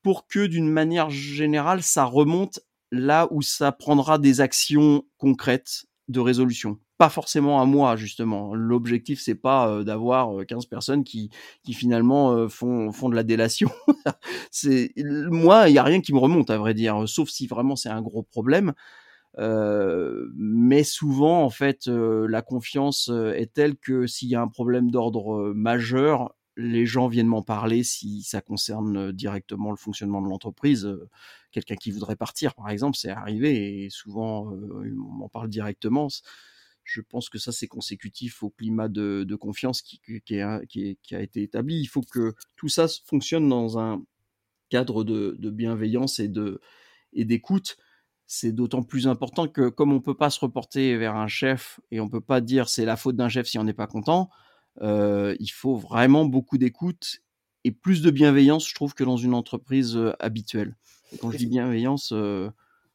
pour que d'une manière générale ça remonte là où ça prendra des actions concrètes de résolution. Pas forcément à moi, justement. L'objectif, c'est pas euh, d'avoir 15 euh, personnes qui, finalement euh, font, de la délation. Moi, il n'y a rien qui me remonte, à vrai dire, sauf si vraiment c'est un gros problème. Mais souvent, en fait, la confiance est telle que s'il y a un problème d'ordre majeur, les gens viennent m'en parler si ça concerne directement le fonctionnement de l'entreprise quelqu'un qui voudrait partir, par exemple, c'est arrivé et souvent euh, on m'en parle directement. je pense que ça, c'est consécutif au climat de, confiance qui, a, été établi. Il faut que tout ça fonctionne dans un cadre de, bienveillance et d'écoute. C'est d'autant plus important que comme on peut pas se reporter vers un chef et on peut pas dire c'est la faute d'un chef si on n'est pas content, euh, il faut vraiment beaucoup d'écoute et plus de bienveillance, je trouve, que dans une entreprise euh, habituelle. Et quand je dis bienveillance, euh,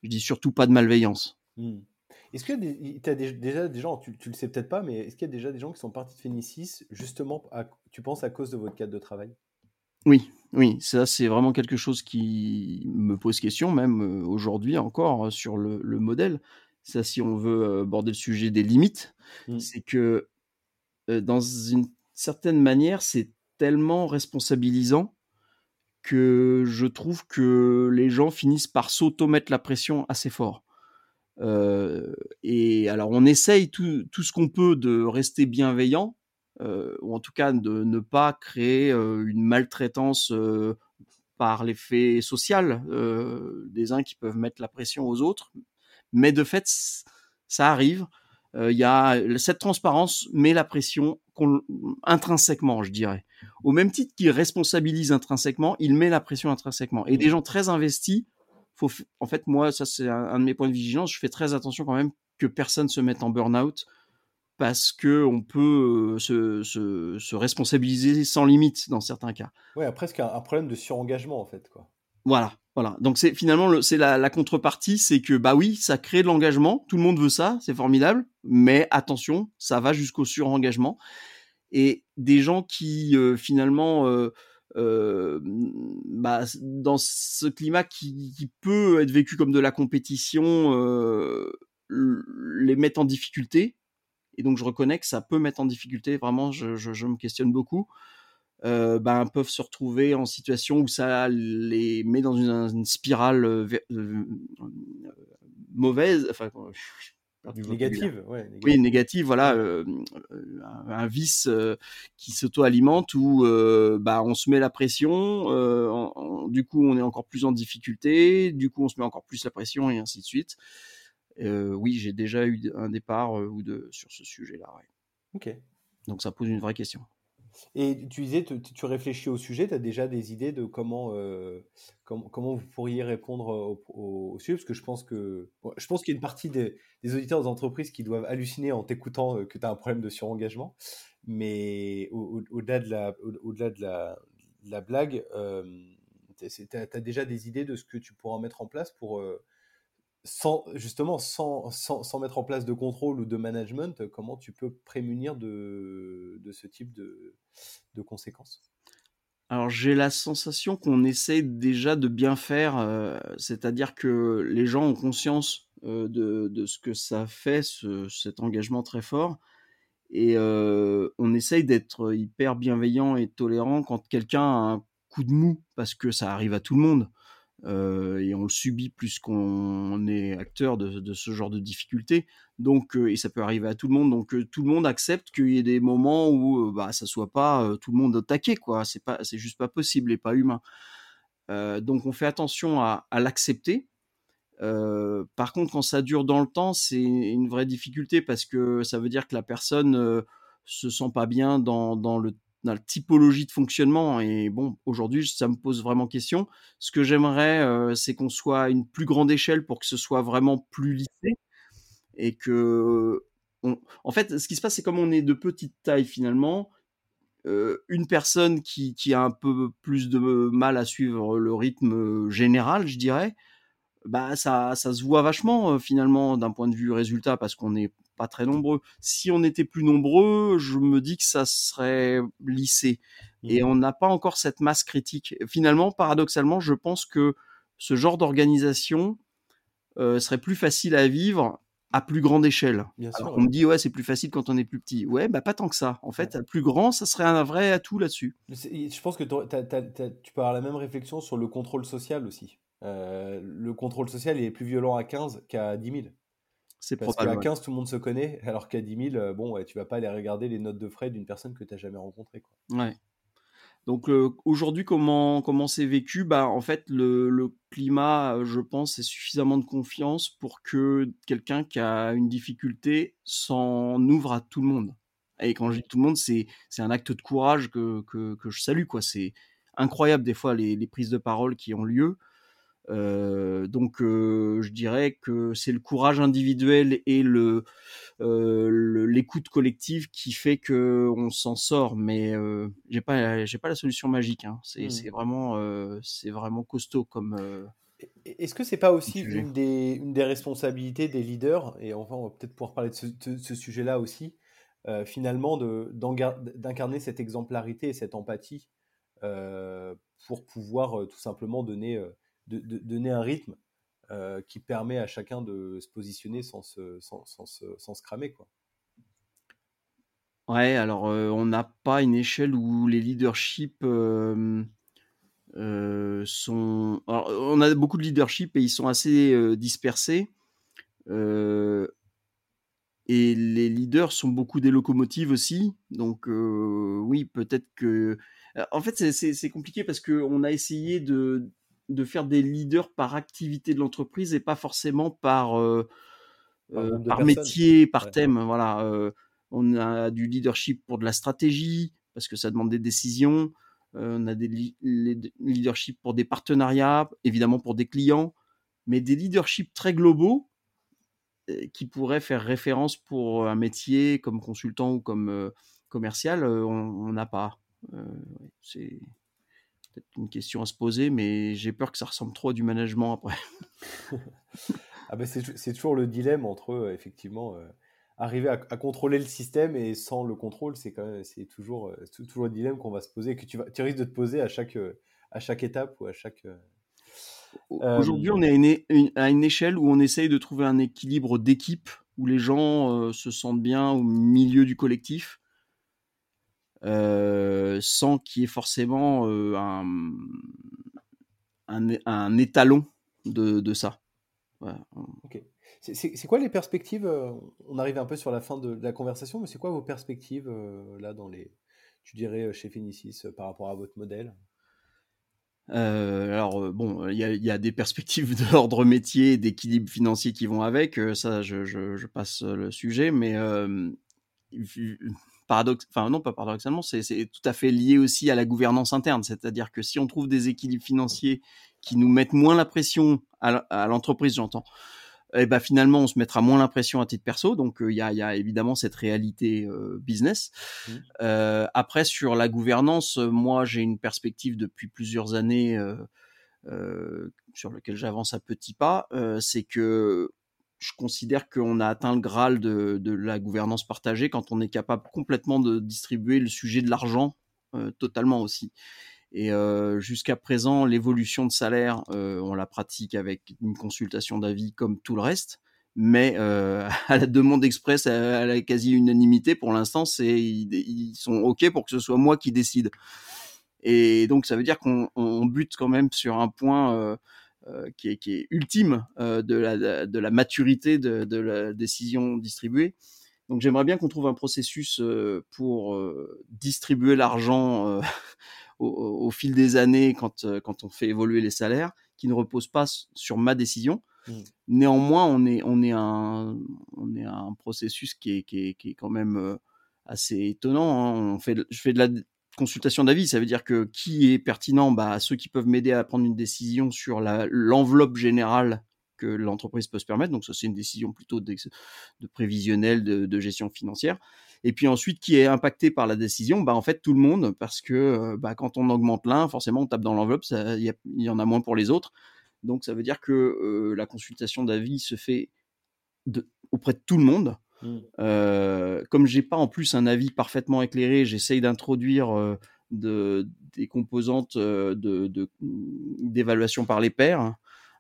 je dis surtout pas de malveillance. Mmh. Est-ce que tu as déjà des gens, tu, ne le sais peut-être pas, mais est-ce qu'il y a déjà des gens qui sont partis de Phénicis justement, tu penses, à cause de votre cadre de travail? Oui, oui, ça c'est vraiment quelque chose qui me pose question, même euh, aujourd'hui encore, euh, sur le, modèle. Ça, si on veut euh, aborder le sujet des limites, mmh. c'est que dans une certaine manière, c'est tellement responsabilisant que je trouve que les gens finissent par s'automettre la pression assez fort. Euh, et alors, on essaye tout, tout ce qu'on peut de rester bienveillant, ou en tout cas de ne pas créer euh, une maltraitance par l'effet social des uns qui peuvent mettre la pression aux autres. Mais de fait, ça arrive. Il y a cette transparence met la pression intrinsèquement, je dirais. Au même titre qu'il responsabilise intrinsèquement, il met la pression intrinsèquement. Et des gens très investis faut, en fait, moi, ça c'est un, de mes points de vigilance. Je fais très attention quand même que personne se mette en burn-out parce que on peut se, se, responsabiliser sans limite dans certains cas. Ouais, presque un, un, problème de surengagement en fait, quoi. Voilà, voilà. Donc c'est finalement c'est la, la, contrepartie, c'est que bah oui, ça crée de l'engagement. Tout le monde veut ça, c'est formidable. Mais attention, ça va jusqu'au surengagement. Et des gens qui finalement euh, bah, dans ce climat qui, peut être vécu comme de la compétition, les mettre en difficulté. Et donc je reconnais que ça peut mettre en difficulté, vraiment, je, me questionne beaucoup. Euh, bah, peuvent se retrouver en situation où ça les met dans une, spirale mauvaise, enfin, Négative, ouais, Oui, négative, voilà, euh, euh, un, vice euh, qui s'auto-alimente où bah, on se met la pression, du coup on est encore plus en difficulté, du coup on se met encore plus la pression et ainsi de suite. Oui, j'ai déjà eu un départ ou deux sur ce sujet-là. Ok. Donc ça pose une vraie question. Et tu disais, tu, réfléchis au sujet, tu as déjà des idées de comment, euh, comment, vous pourriez répondre au, sujet? Parce que je pense que je pense qu'il y a une partie des, auditeurs des entreprises qui doivent halluciner en t'écoutant euh, que tu as un problème de surengagement. Mais au-delà de, la, delà de, la, la blague, euh, tu as, déjà des idées de ce que tu pourras mettre en place pour justement, sans, sans, mettre en place de contrôle ou de management, comment tu peux prémunir de, de ce type de, de conséquences? Alors j'ai la sensation qu'on essaie déjà de bien faire, euh, c'est-à-dire que les gens ont conscience euh, de, de, ce que ça fait, ce, cet engagement très fort, et euh, on essaye d'être hyper bienveillant et tolérant quand quelqu'un a un coup de mou, parce que ça arrive à tout le monde. Euh, et on le subit plus qu'on est acteur de, ce genre de difficultés. Donc, euh, et ça peut arriver à tout le monde. Donc, euh, tout le monde accepte qu'il y ait des moments où bah, ça soit pas tout le monde attaqué, quoi. C'est c'est juste pas possible et pas humain. donc, on fait attention à, l'accepter. par contre, quand ça dure dans le temps, c'est une vraie difficulté parce que ça veut dire que la personne se sent pas bien dans, dans le dans la typologie de fonctionnement. Et bon, aujourd'hui, ça me pose vraiment question. Ce que j'aimerais, euh, c'est qu'on soit à une plus grande échelle pour que ce soit vraiment plus lissé. Et que, en fait, ce qui se passe, c'est comme on est de petite taille finalement, euh, une personne qui, a un peu plus de mal à suivre le rythme général, je dirais, bah ça, ça se voit vachement euh, finalement d'un point de vue résultat parce qu'on n'est pas très nombreux. Si on était plus nombreux, je me dis que ça serait lissé. Et mmh. on n'a pas encore cette masse critique. Finalement, paradoxalement, je pense que ce genre d'organisation euh, serait plus facile à vivre à plus grande échelle. on me dit ouais c'est plus facile quand on est plus petit. Ouais bah pas tant que ça. En fait, à plus grand, ça serait un vrai atout là-dessus. Je pense que tu peux avoir la même réflexion sur le contrôle social aussi. Euh, le contrôle social est plus violent à 15 qu'à 10 000. C'est Parce qu'à 15, tout le monde se connaît, alors qu'à 10 000, euh, bon, ouais, tu vas pas aller regarder les notes de frais d'une personne que tu n'as jamais rencontrée. Ouais. Donc euh, aujourd'hui, comment comment c'est vécu? Bah en fait, le, le, climat, je pense, est suffisamment de confiance pour que quelqu'un qui a une difficulté s'en ouvre à tout le monde. Et quand je dis tout le monde, c'est c'est un acte de courage que, que, que je salue quoi. C'est incroyable des fois les, les, prises de parole qui ont lieu. Euh, donc euh, je dirais que c'est le courage individuel et le euh, l'écoute collective qui fait que on s'en sort mais j'ai pas j'ai pas la solution magique hein. c'est mmh. vraiment c'est vraiment costaud comme est-ce que c'est pas aussi une des, une des responsabilités des leaders et enfin on va peut-être pouvoir parler de ce, de ce sujet là aussi finalement d'incarner cette exemplarité et cette empathie pour pouvoir tout simplement donner de, donner un rythme euh, qui permet à chacun de se positionner sans se, sans, sans, sans se cramer. Quoi. Ouais, alors euh, on n'a pas une échelle où les leaderships euh, sont. Alors, on a beaucoup de leadership et ils sont assez dispersés. et les leaders sont beaucoup des locomotives aussi. Donc oui, peut-être que. En fait, c'est compliqué parce qu'on a essayé de, de faire des leaders par activité de l'entreprise et pas forcément par, euh, par, euh, métier, par thème. Voilà, euh, on a du leadership pour de la stratégie parce que ça demande des décisions. on a des leadership pour des partenariats, évidemment pour des clients, mais des leaderships très globaux qui pourraient faire référence pour un métier comme consultant ou comme commercial, on n'a pas. c'est peut-être une question à se poser, mais j'ai peur que ça ressemble trop à du management après. ah ben c'est toujours le dilemme entre euh, effectivement euh, arriver à, contrôler le système et sans le contrôle, c'est quand même c'est toujours euh, toujours le dilemme qu'on va se poser que tu vas tu risques de te poser à chaque à chaque étape ou à chaque Aujourd'hui, on est à une, à une, échelle où on essaye de trouver un équilibre d'équipe où les gens se sentent bien au milieu du collectif euh, sans qu'il y ait forcément euh, un, un, étalon de, de ça. C'est quoi les perspectives euh, On arrive un peu sur la fin de, la conversation, mais c'est quoi vos perspectives là dans les, tu dirais chez Finicis par rapport à votre modèle? Alors bon, il y, y a, des perspectives d'ordre métier, d'équilibre financier qui vont avec. ça, je, je, je, passe le sujet, mais paradoxe, enfin non pas paradoxalement, c'est tout à fait lié aussi à la gouvernance interne. C'est-à-dire que si on trouve des équilibres financiers qui nous mettent moins la pression à l'entreprise, j'entends, eh ben finalement on se mettra moins l'impression à titre perso. Donc euh, il y, a, y, a, évidemment cette réalité euh, business. Mmh. Euh, après sur la gouvernance, moi j'ai une perspective depuis plusieurs années sur lequel j'avance à petits pas. c'est que je considère qu'on a atteint le graal de, la gouvernance partagée quand on est capable complètement de distribuer le sujet de l'argent euh, totalement aussi. Et euh, jusqu'à présent, l'évolution de salaire, euh, on la pratique avec une consultation d'avis comme tout le reste, mais à la demande express, à, la quasi-unanimité, pour l'instant, c'est ils, sont OK pour que ce soit moi qui décide. Et donc, ça veut dire qu'on bute quand même sur un point qui, est, qui, est, ultime euh, de, la, de la maturité de, de la décision distribuée. Donc j'aimerais bien qu'on trouve un processus euh, pour distribuer l'argent au, au, fil des années quand, quand on fait évoluer les salaires, qui ne repose pas sur ma décision. Mmh. Néanmoins, on est, on est, un, on est un processus qui est, qui est, qui est quand même assez étonnant. Hein. On fait, je fais de la consultation d'avis, ça veut dire que qui est pertinent bah, Ceux qui peuvent m'aider à prendre une décision sur l'enveloppe générale que l'entreprise peut se permettre. Donc ça, c'est une décision plutôt de, de prévisionnel, de, gestion financière. Et puis ensuite, qui est impacté par la décision bah, En fait, tout le monde, parce que euh, bah, quand on augmente l'un, forcément, on tape dans l'enveloppe, il y, en a moins pour les autres. Donc ça veut dire que euh, la consultation d'avis se fait auprès de tout le monde Mmh. Euh, comme j'ai pas en plus un avis parfaitement éclairé, j'essaye d'introduire de, des composantes de, d'évaluation par les pairs.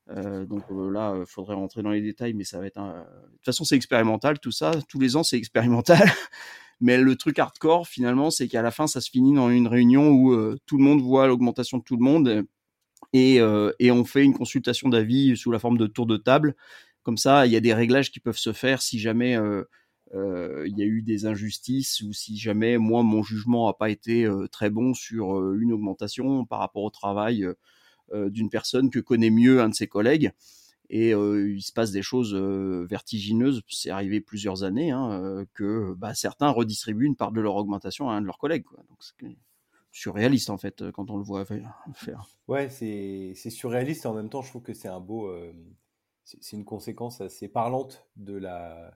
Euh, donc là, il faudrait rentrer dans les détails, mais ça va être. De toute façon, c'est expérimental, tout ça. Tous les ans, c'est expérimental. mais le truc hardcore, finalement, c'est qu'à la fin, ça se finit dans une réunion où tout le monde voit l'augmentation de tout le monde et on fait une consultation d'avis sous la forme de tour de table comme ça, il y a des réglages qui peuvent se faire si jamais euh, il y a eu des injustices ou si jamais moi mon jugement n'a pas été très bon sur une augmentation par rapport au travail d'une personne que connaît mieux un de ses collègues et il se passe des choses vertigineuses. C'est arrivé plusieurs années hein, que bah, certains redistribuent une part de leur augmentation à un de leurs collègues. Donc c'est surréaliste en fait quand on le voit faire. Ouais, c'est surréaliste et en même temps je trouve que c'est un beau, c'est une conséquence assez parlante de la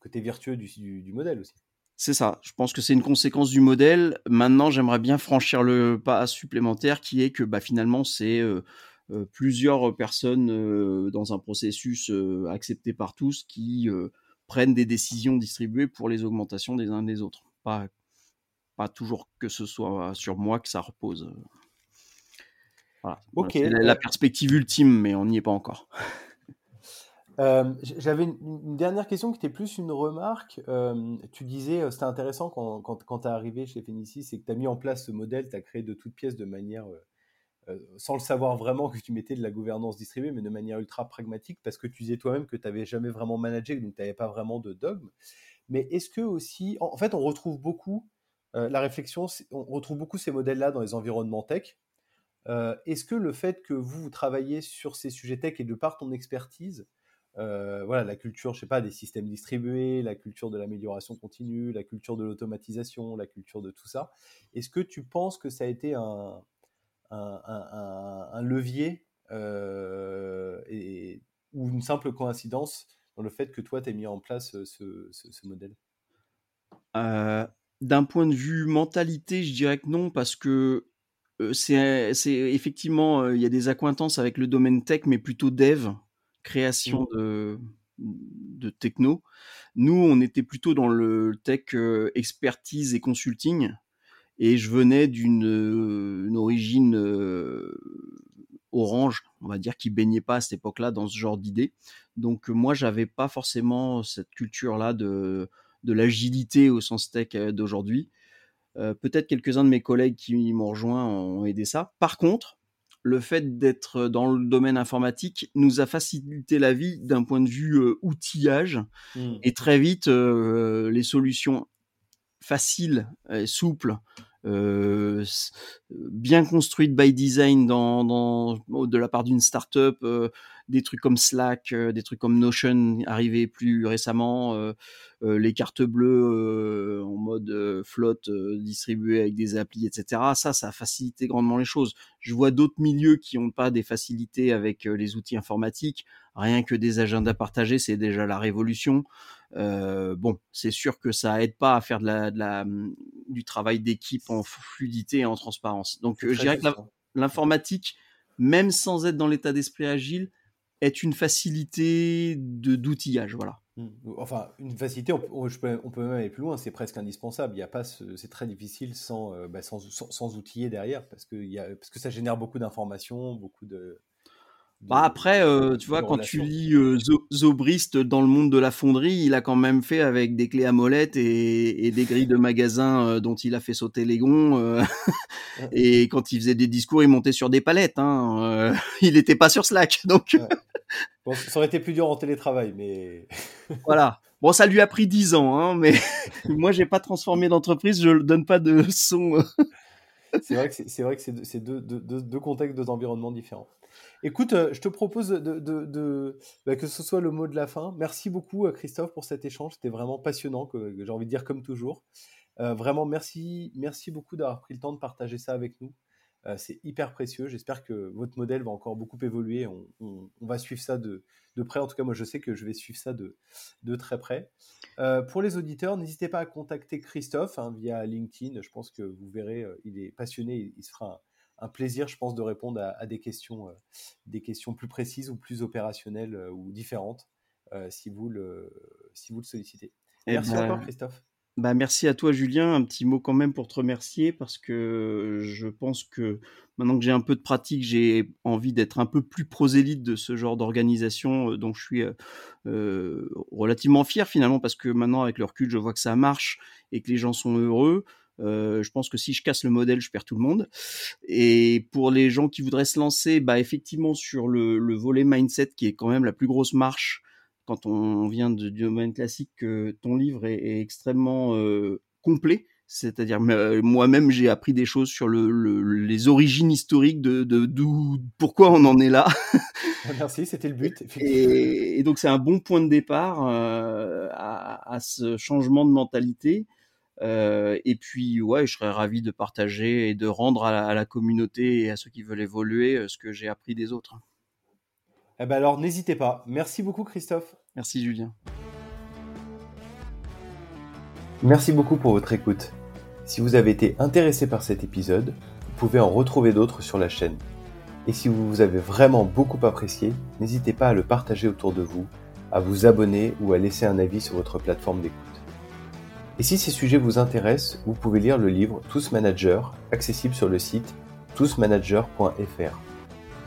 côté vertueux du, du, du modèle aussi. C'est ça. Je pense que c'est une conséquence du modèle. Maintenant, j'aimerais bien franchir le pas supplémentaire qui est que bah, finalement, c'est euh, plusieurs personnes euh, dans un processus euh, accepté par tous qui prennent des décisions distribuées pour les augmentations des uns des autres. Pas, pas toujours que ce soit sur moi que ça repose. Voilà. C'est la, perspective ultime, mais on n'y est pas encore. J'avais une, dernière question qui était plus une remarque. tu disais, c'était intéressant quand, tu es arrivé chez Fénicis, c'est que tu as mis en place ce modèle, tu as créé de toutes pièces de manière euh, sans le savoir vraiment que tu mettais de la gouvernance distribuée, mais de manière ultra pragmatique, parce que tu disais toi-même que tu n'avais jamais vraiment managé, donc tu n'avais pas vraiment de dogme. Mais est-ce que aussi, en fait, on retrouve beaucoup euh, la réflexion, on retrouve beaucoup ces modèles-là dans les environnements tech. Euh, est-ce que le fait que vous, vous travaillez sur ces sujets tech et de par ton expertise, voilà, la culture, je sais pas, des systèmes distribués, la culture de l'amélioration continue, la culture de l'automatisation, la culture de tout ça, est-ce que tu penses que ça a été un, un, levier euh, et, ou une simple coïncidence dans le fait que toi, tu as mis en place euh, ce, modèle? Euh, D'un point de vue mentalité, je dirais que non, parce que c'est effectivement, il y a des accointances avec le domaine tech, mais plutôt dev, création mmh. de, de techno. Nous, on était plutôt dans le tech expertise et consulting et je venais d'une euh, origine euh, orange, on va dire, qui baignait pas à cette époque-là dans ce genre d'idées. Donc euh, moi, j'avais pas forcément cette culture-là de, de l'agilité au sens tech d'aujourd'hui. Peut-être quelques-uns de mes collègues qui m'ont rejoint ont aidé ça. Par contre, le fait d'être dans le domaine informatique nous a facilité la vie d'un point de vue outillage. Mmh. Et très vite, les solutions facile, et souple, euh, bien construite by design dans, dans de la part d'une startup, euh, des trucs comme Slack, euh, des trucs comme Notion arrivés plus récemment, euh, euh, les cartes bleues en mode flotte distribuées avec des applis, etc. Ça, ça a facilité grandement les choses. Je vois d'autres milieux qui n'ont pas des facilités avec les outils informatiques. Rien que des agendas partagés, c'est déjà la révolution. Euh, bon, c'est sûr que ça aide pas à faire de la, de la du travail d'équipe en fluidité et en transparence. Donc, je dirais que l'informatique, même sans être dans l'état d'esprit agile, est une facilité d'outillage, voilà. Mmh. Enfin, une facilité, on, peut, on, peut, même aller plus loin, c'est presque indispensable. Il y a pas, c'est très difficile sans, euh, bah, sans, sans, outiller derrière, parce que, y a, parce que ça génère beaucoup d'informations, beaucoup de, bah après, euh, tu vois, quand tu lis euh, Zobrist dans le monde de la fonderie, il a quand même fait avec des clés à molette et, et des grilles de magasins euh, dont il a fait sauter les gonds. Et quand il faisait des discours, il montait sur des palettes. Hein, il n'était pas sur Slack, donc. bon, ça aurait été plus dur en télétravail, mais. voilà. Bon, ça lui a pris dix ans, hein, mais moi, j'ai pas transformé d'entreprise, je donne pas de son. C'est vrai que c'est vrai que c'est deux, contextes, deux environnements différents. Écoute, euh, je te propose de, bah, que ce soit le mot de la fin. Merci beaucoup, euh, Christophe, pour cet échange. C'était vraiment passionnant, que, j'ai envie de dire comme toujours. Euh, vraiment, merci, merci beaucoup d'avoir pris le temps de partager ça avec nous. C'est hyper précieux. J'espère que votre modèle va encore beaucoup évoluer. On, va suivre ça de, près. En tout cas, moi, je sais que je vais suivre ça de, très près. pour les auditeurs, n'hésitez pas à contacter Christophe hein, via LinkedIn. Je pense que vous verrez, il est passionné. Il se fera un, un plaisir, je pense, de répondre à, des questions, euh, des questions plus précises ou plus opérationnelles euh, ou différentes, euh, si vous le, si vous le sollicitez. Eh merci ben, encore, Christophe. Bah merci à toi Julien, un petit mot quand même pour te remercier parce que je pense que maintenant que j'ai un peu de pratique, j'ai envie d'être un peu plus prosélyte de ce genre d'organisation dont je suis relativement fier finalement parce que maintenant avec le recul je vois que ça marche et que les gens sont heureux. Euh, je pense que si je casse le modèle, je perds tout le monde. Et pour les gens qui voudraient se lancer, bah effectivement sur le, le volet mindset, qui est quand même la plus grosse marche, quand on vient du domaine classique que ton livre est, extrêmement complet. C'est-à-dire moi-même j'ai appris des choses sur le, les origines historiques de pourquoi on en est là. Merci, c'était le but. Et, donc c'est un bon point de départ à, à, ce changement de mentalité. Euh, et puis, ouais, je serais ravi de partager et de rendre à la, communauté et à ceux qui veulent évoluer euh, ce que j'ai appris des autres. Eh ben alors, n'hésitez pas. Merci beaucoup, Christophe. Merci, Julien. Merci beaucoup pour votre écoute. Si vous avez été intéressé par cet épisode, vous pouvez en retrouver d'autres sur la chaîne. Et si vous vous avez vraiment beaucoup apprécié, n'hésitez pas à le partager autour de vous, à vous abonner ou à laisser un avis sur votre plateforme d'écoute. Et si ces sujets vous intéressent, vous pouvez lire le livre Tous Managers, accessible sur le site tousmanager.fr.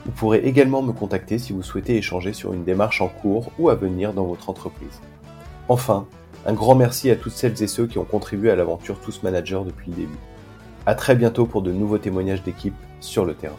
Vous pourrez également me contacter si vous souhaitez échanger sur une démarche en cours ou à venir dans votre entreprise. Enfin, un grand merci à toutes celles et ceux qui ont contribué à l'aventure Tous Managers depuis le début. À très bientôt pour de nouveaux témoignages d'équipe sur le terrain.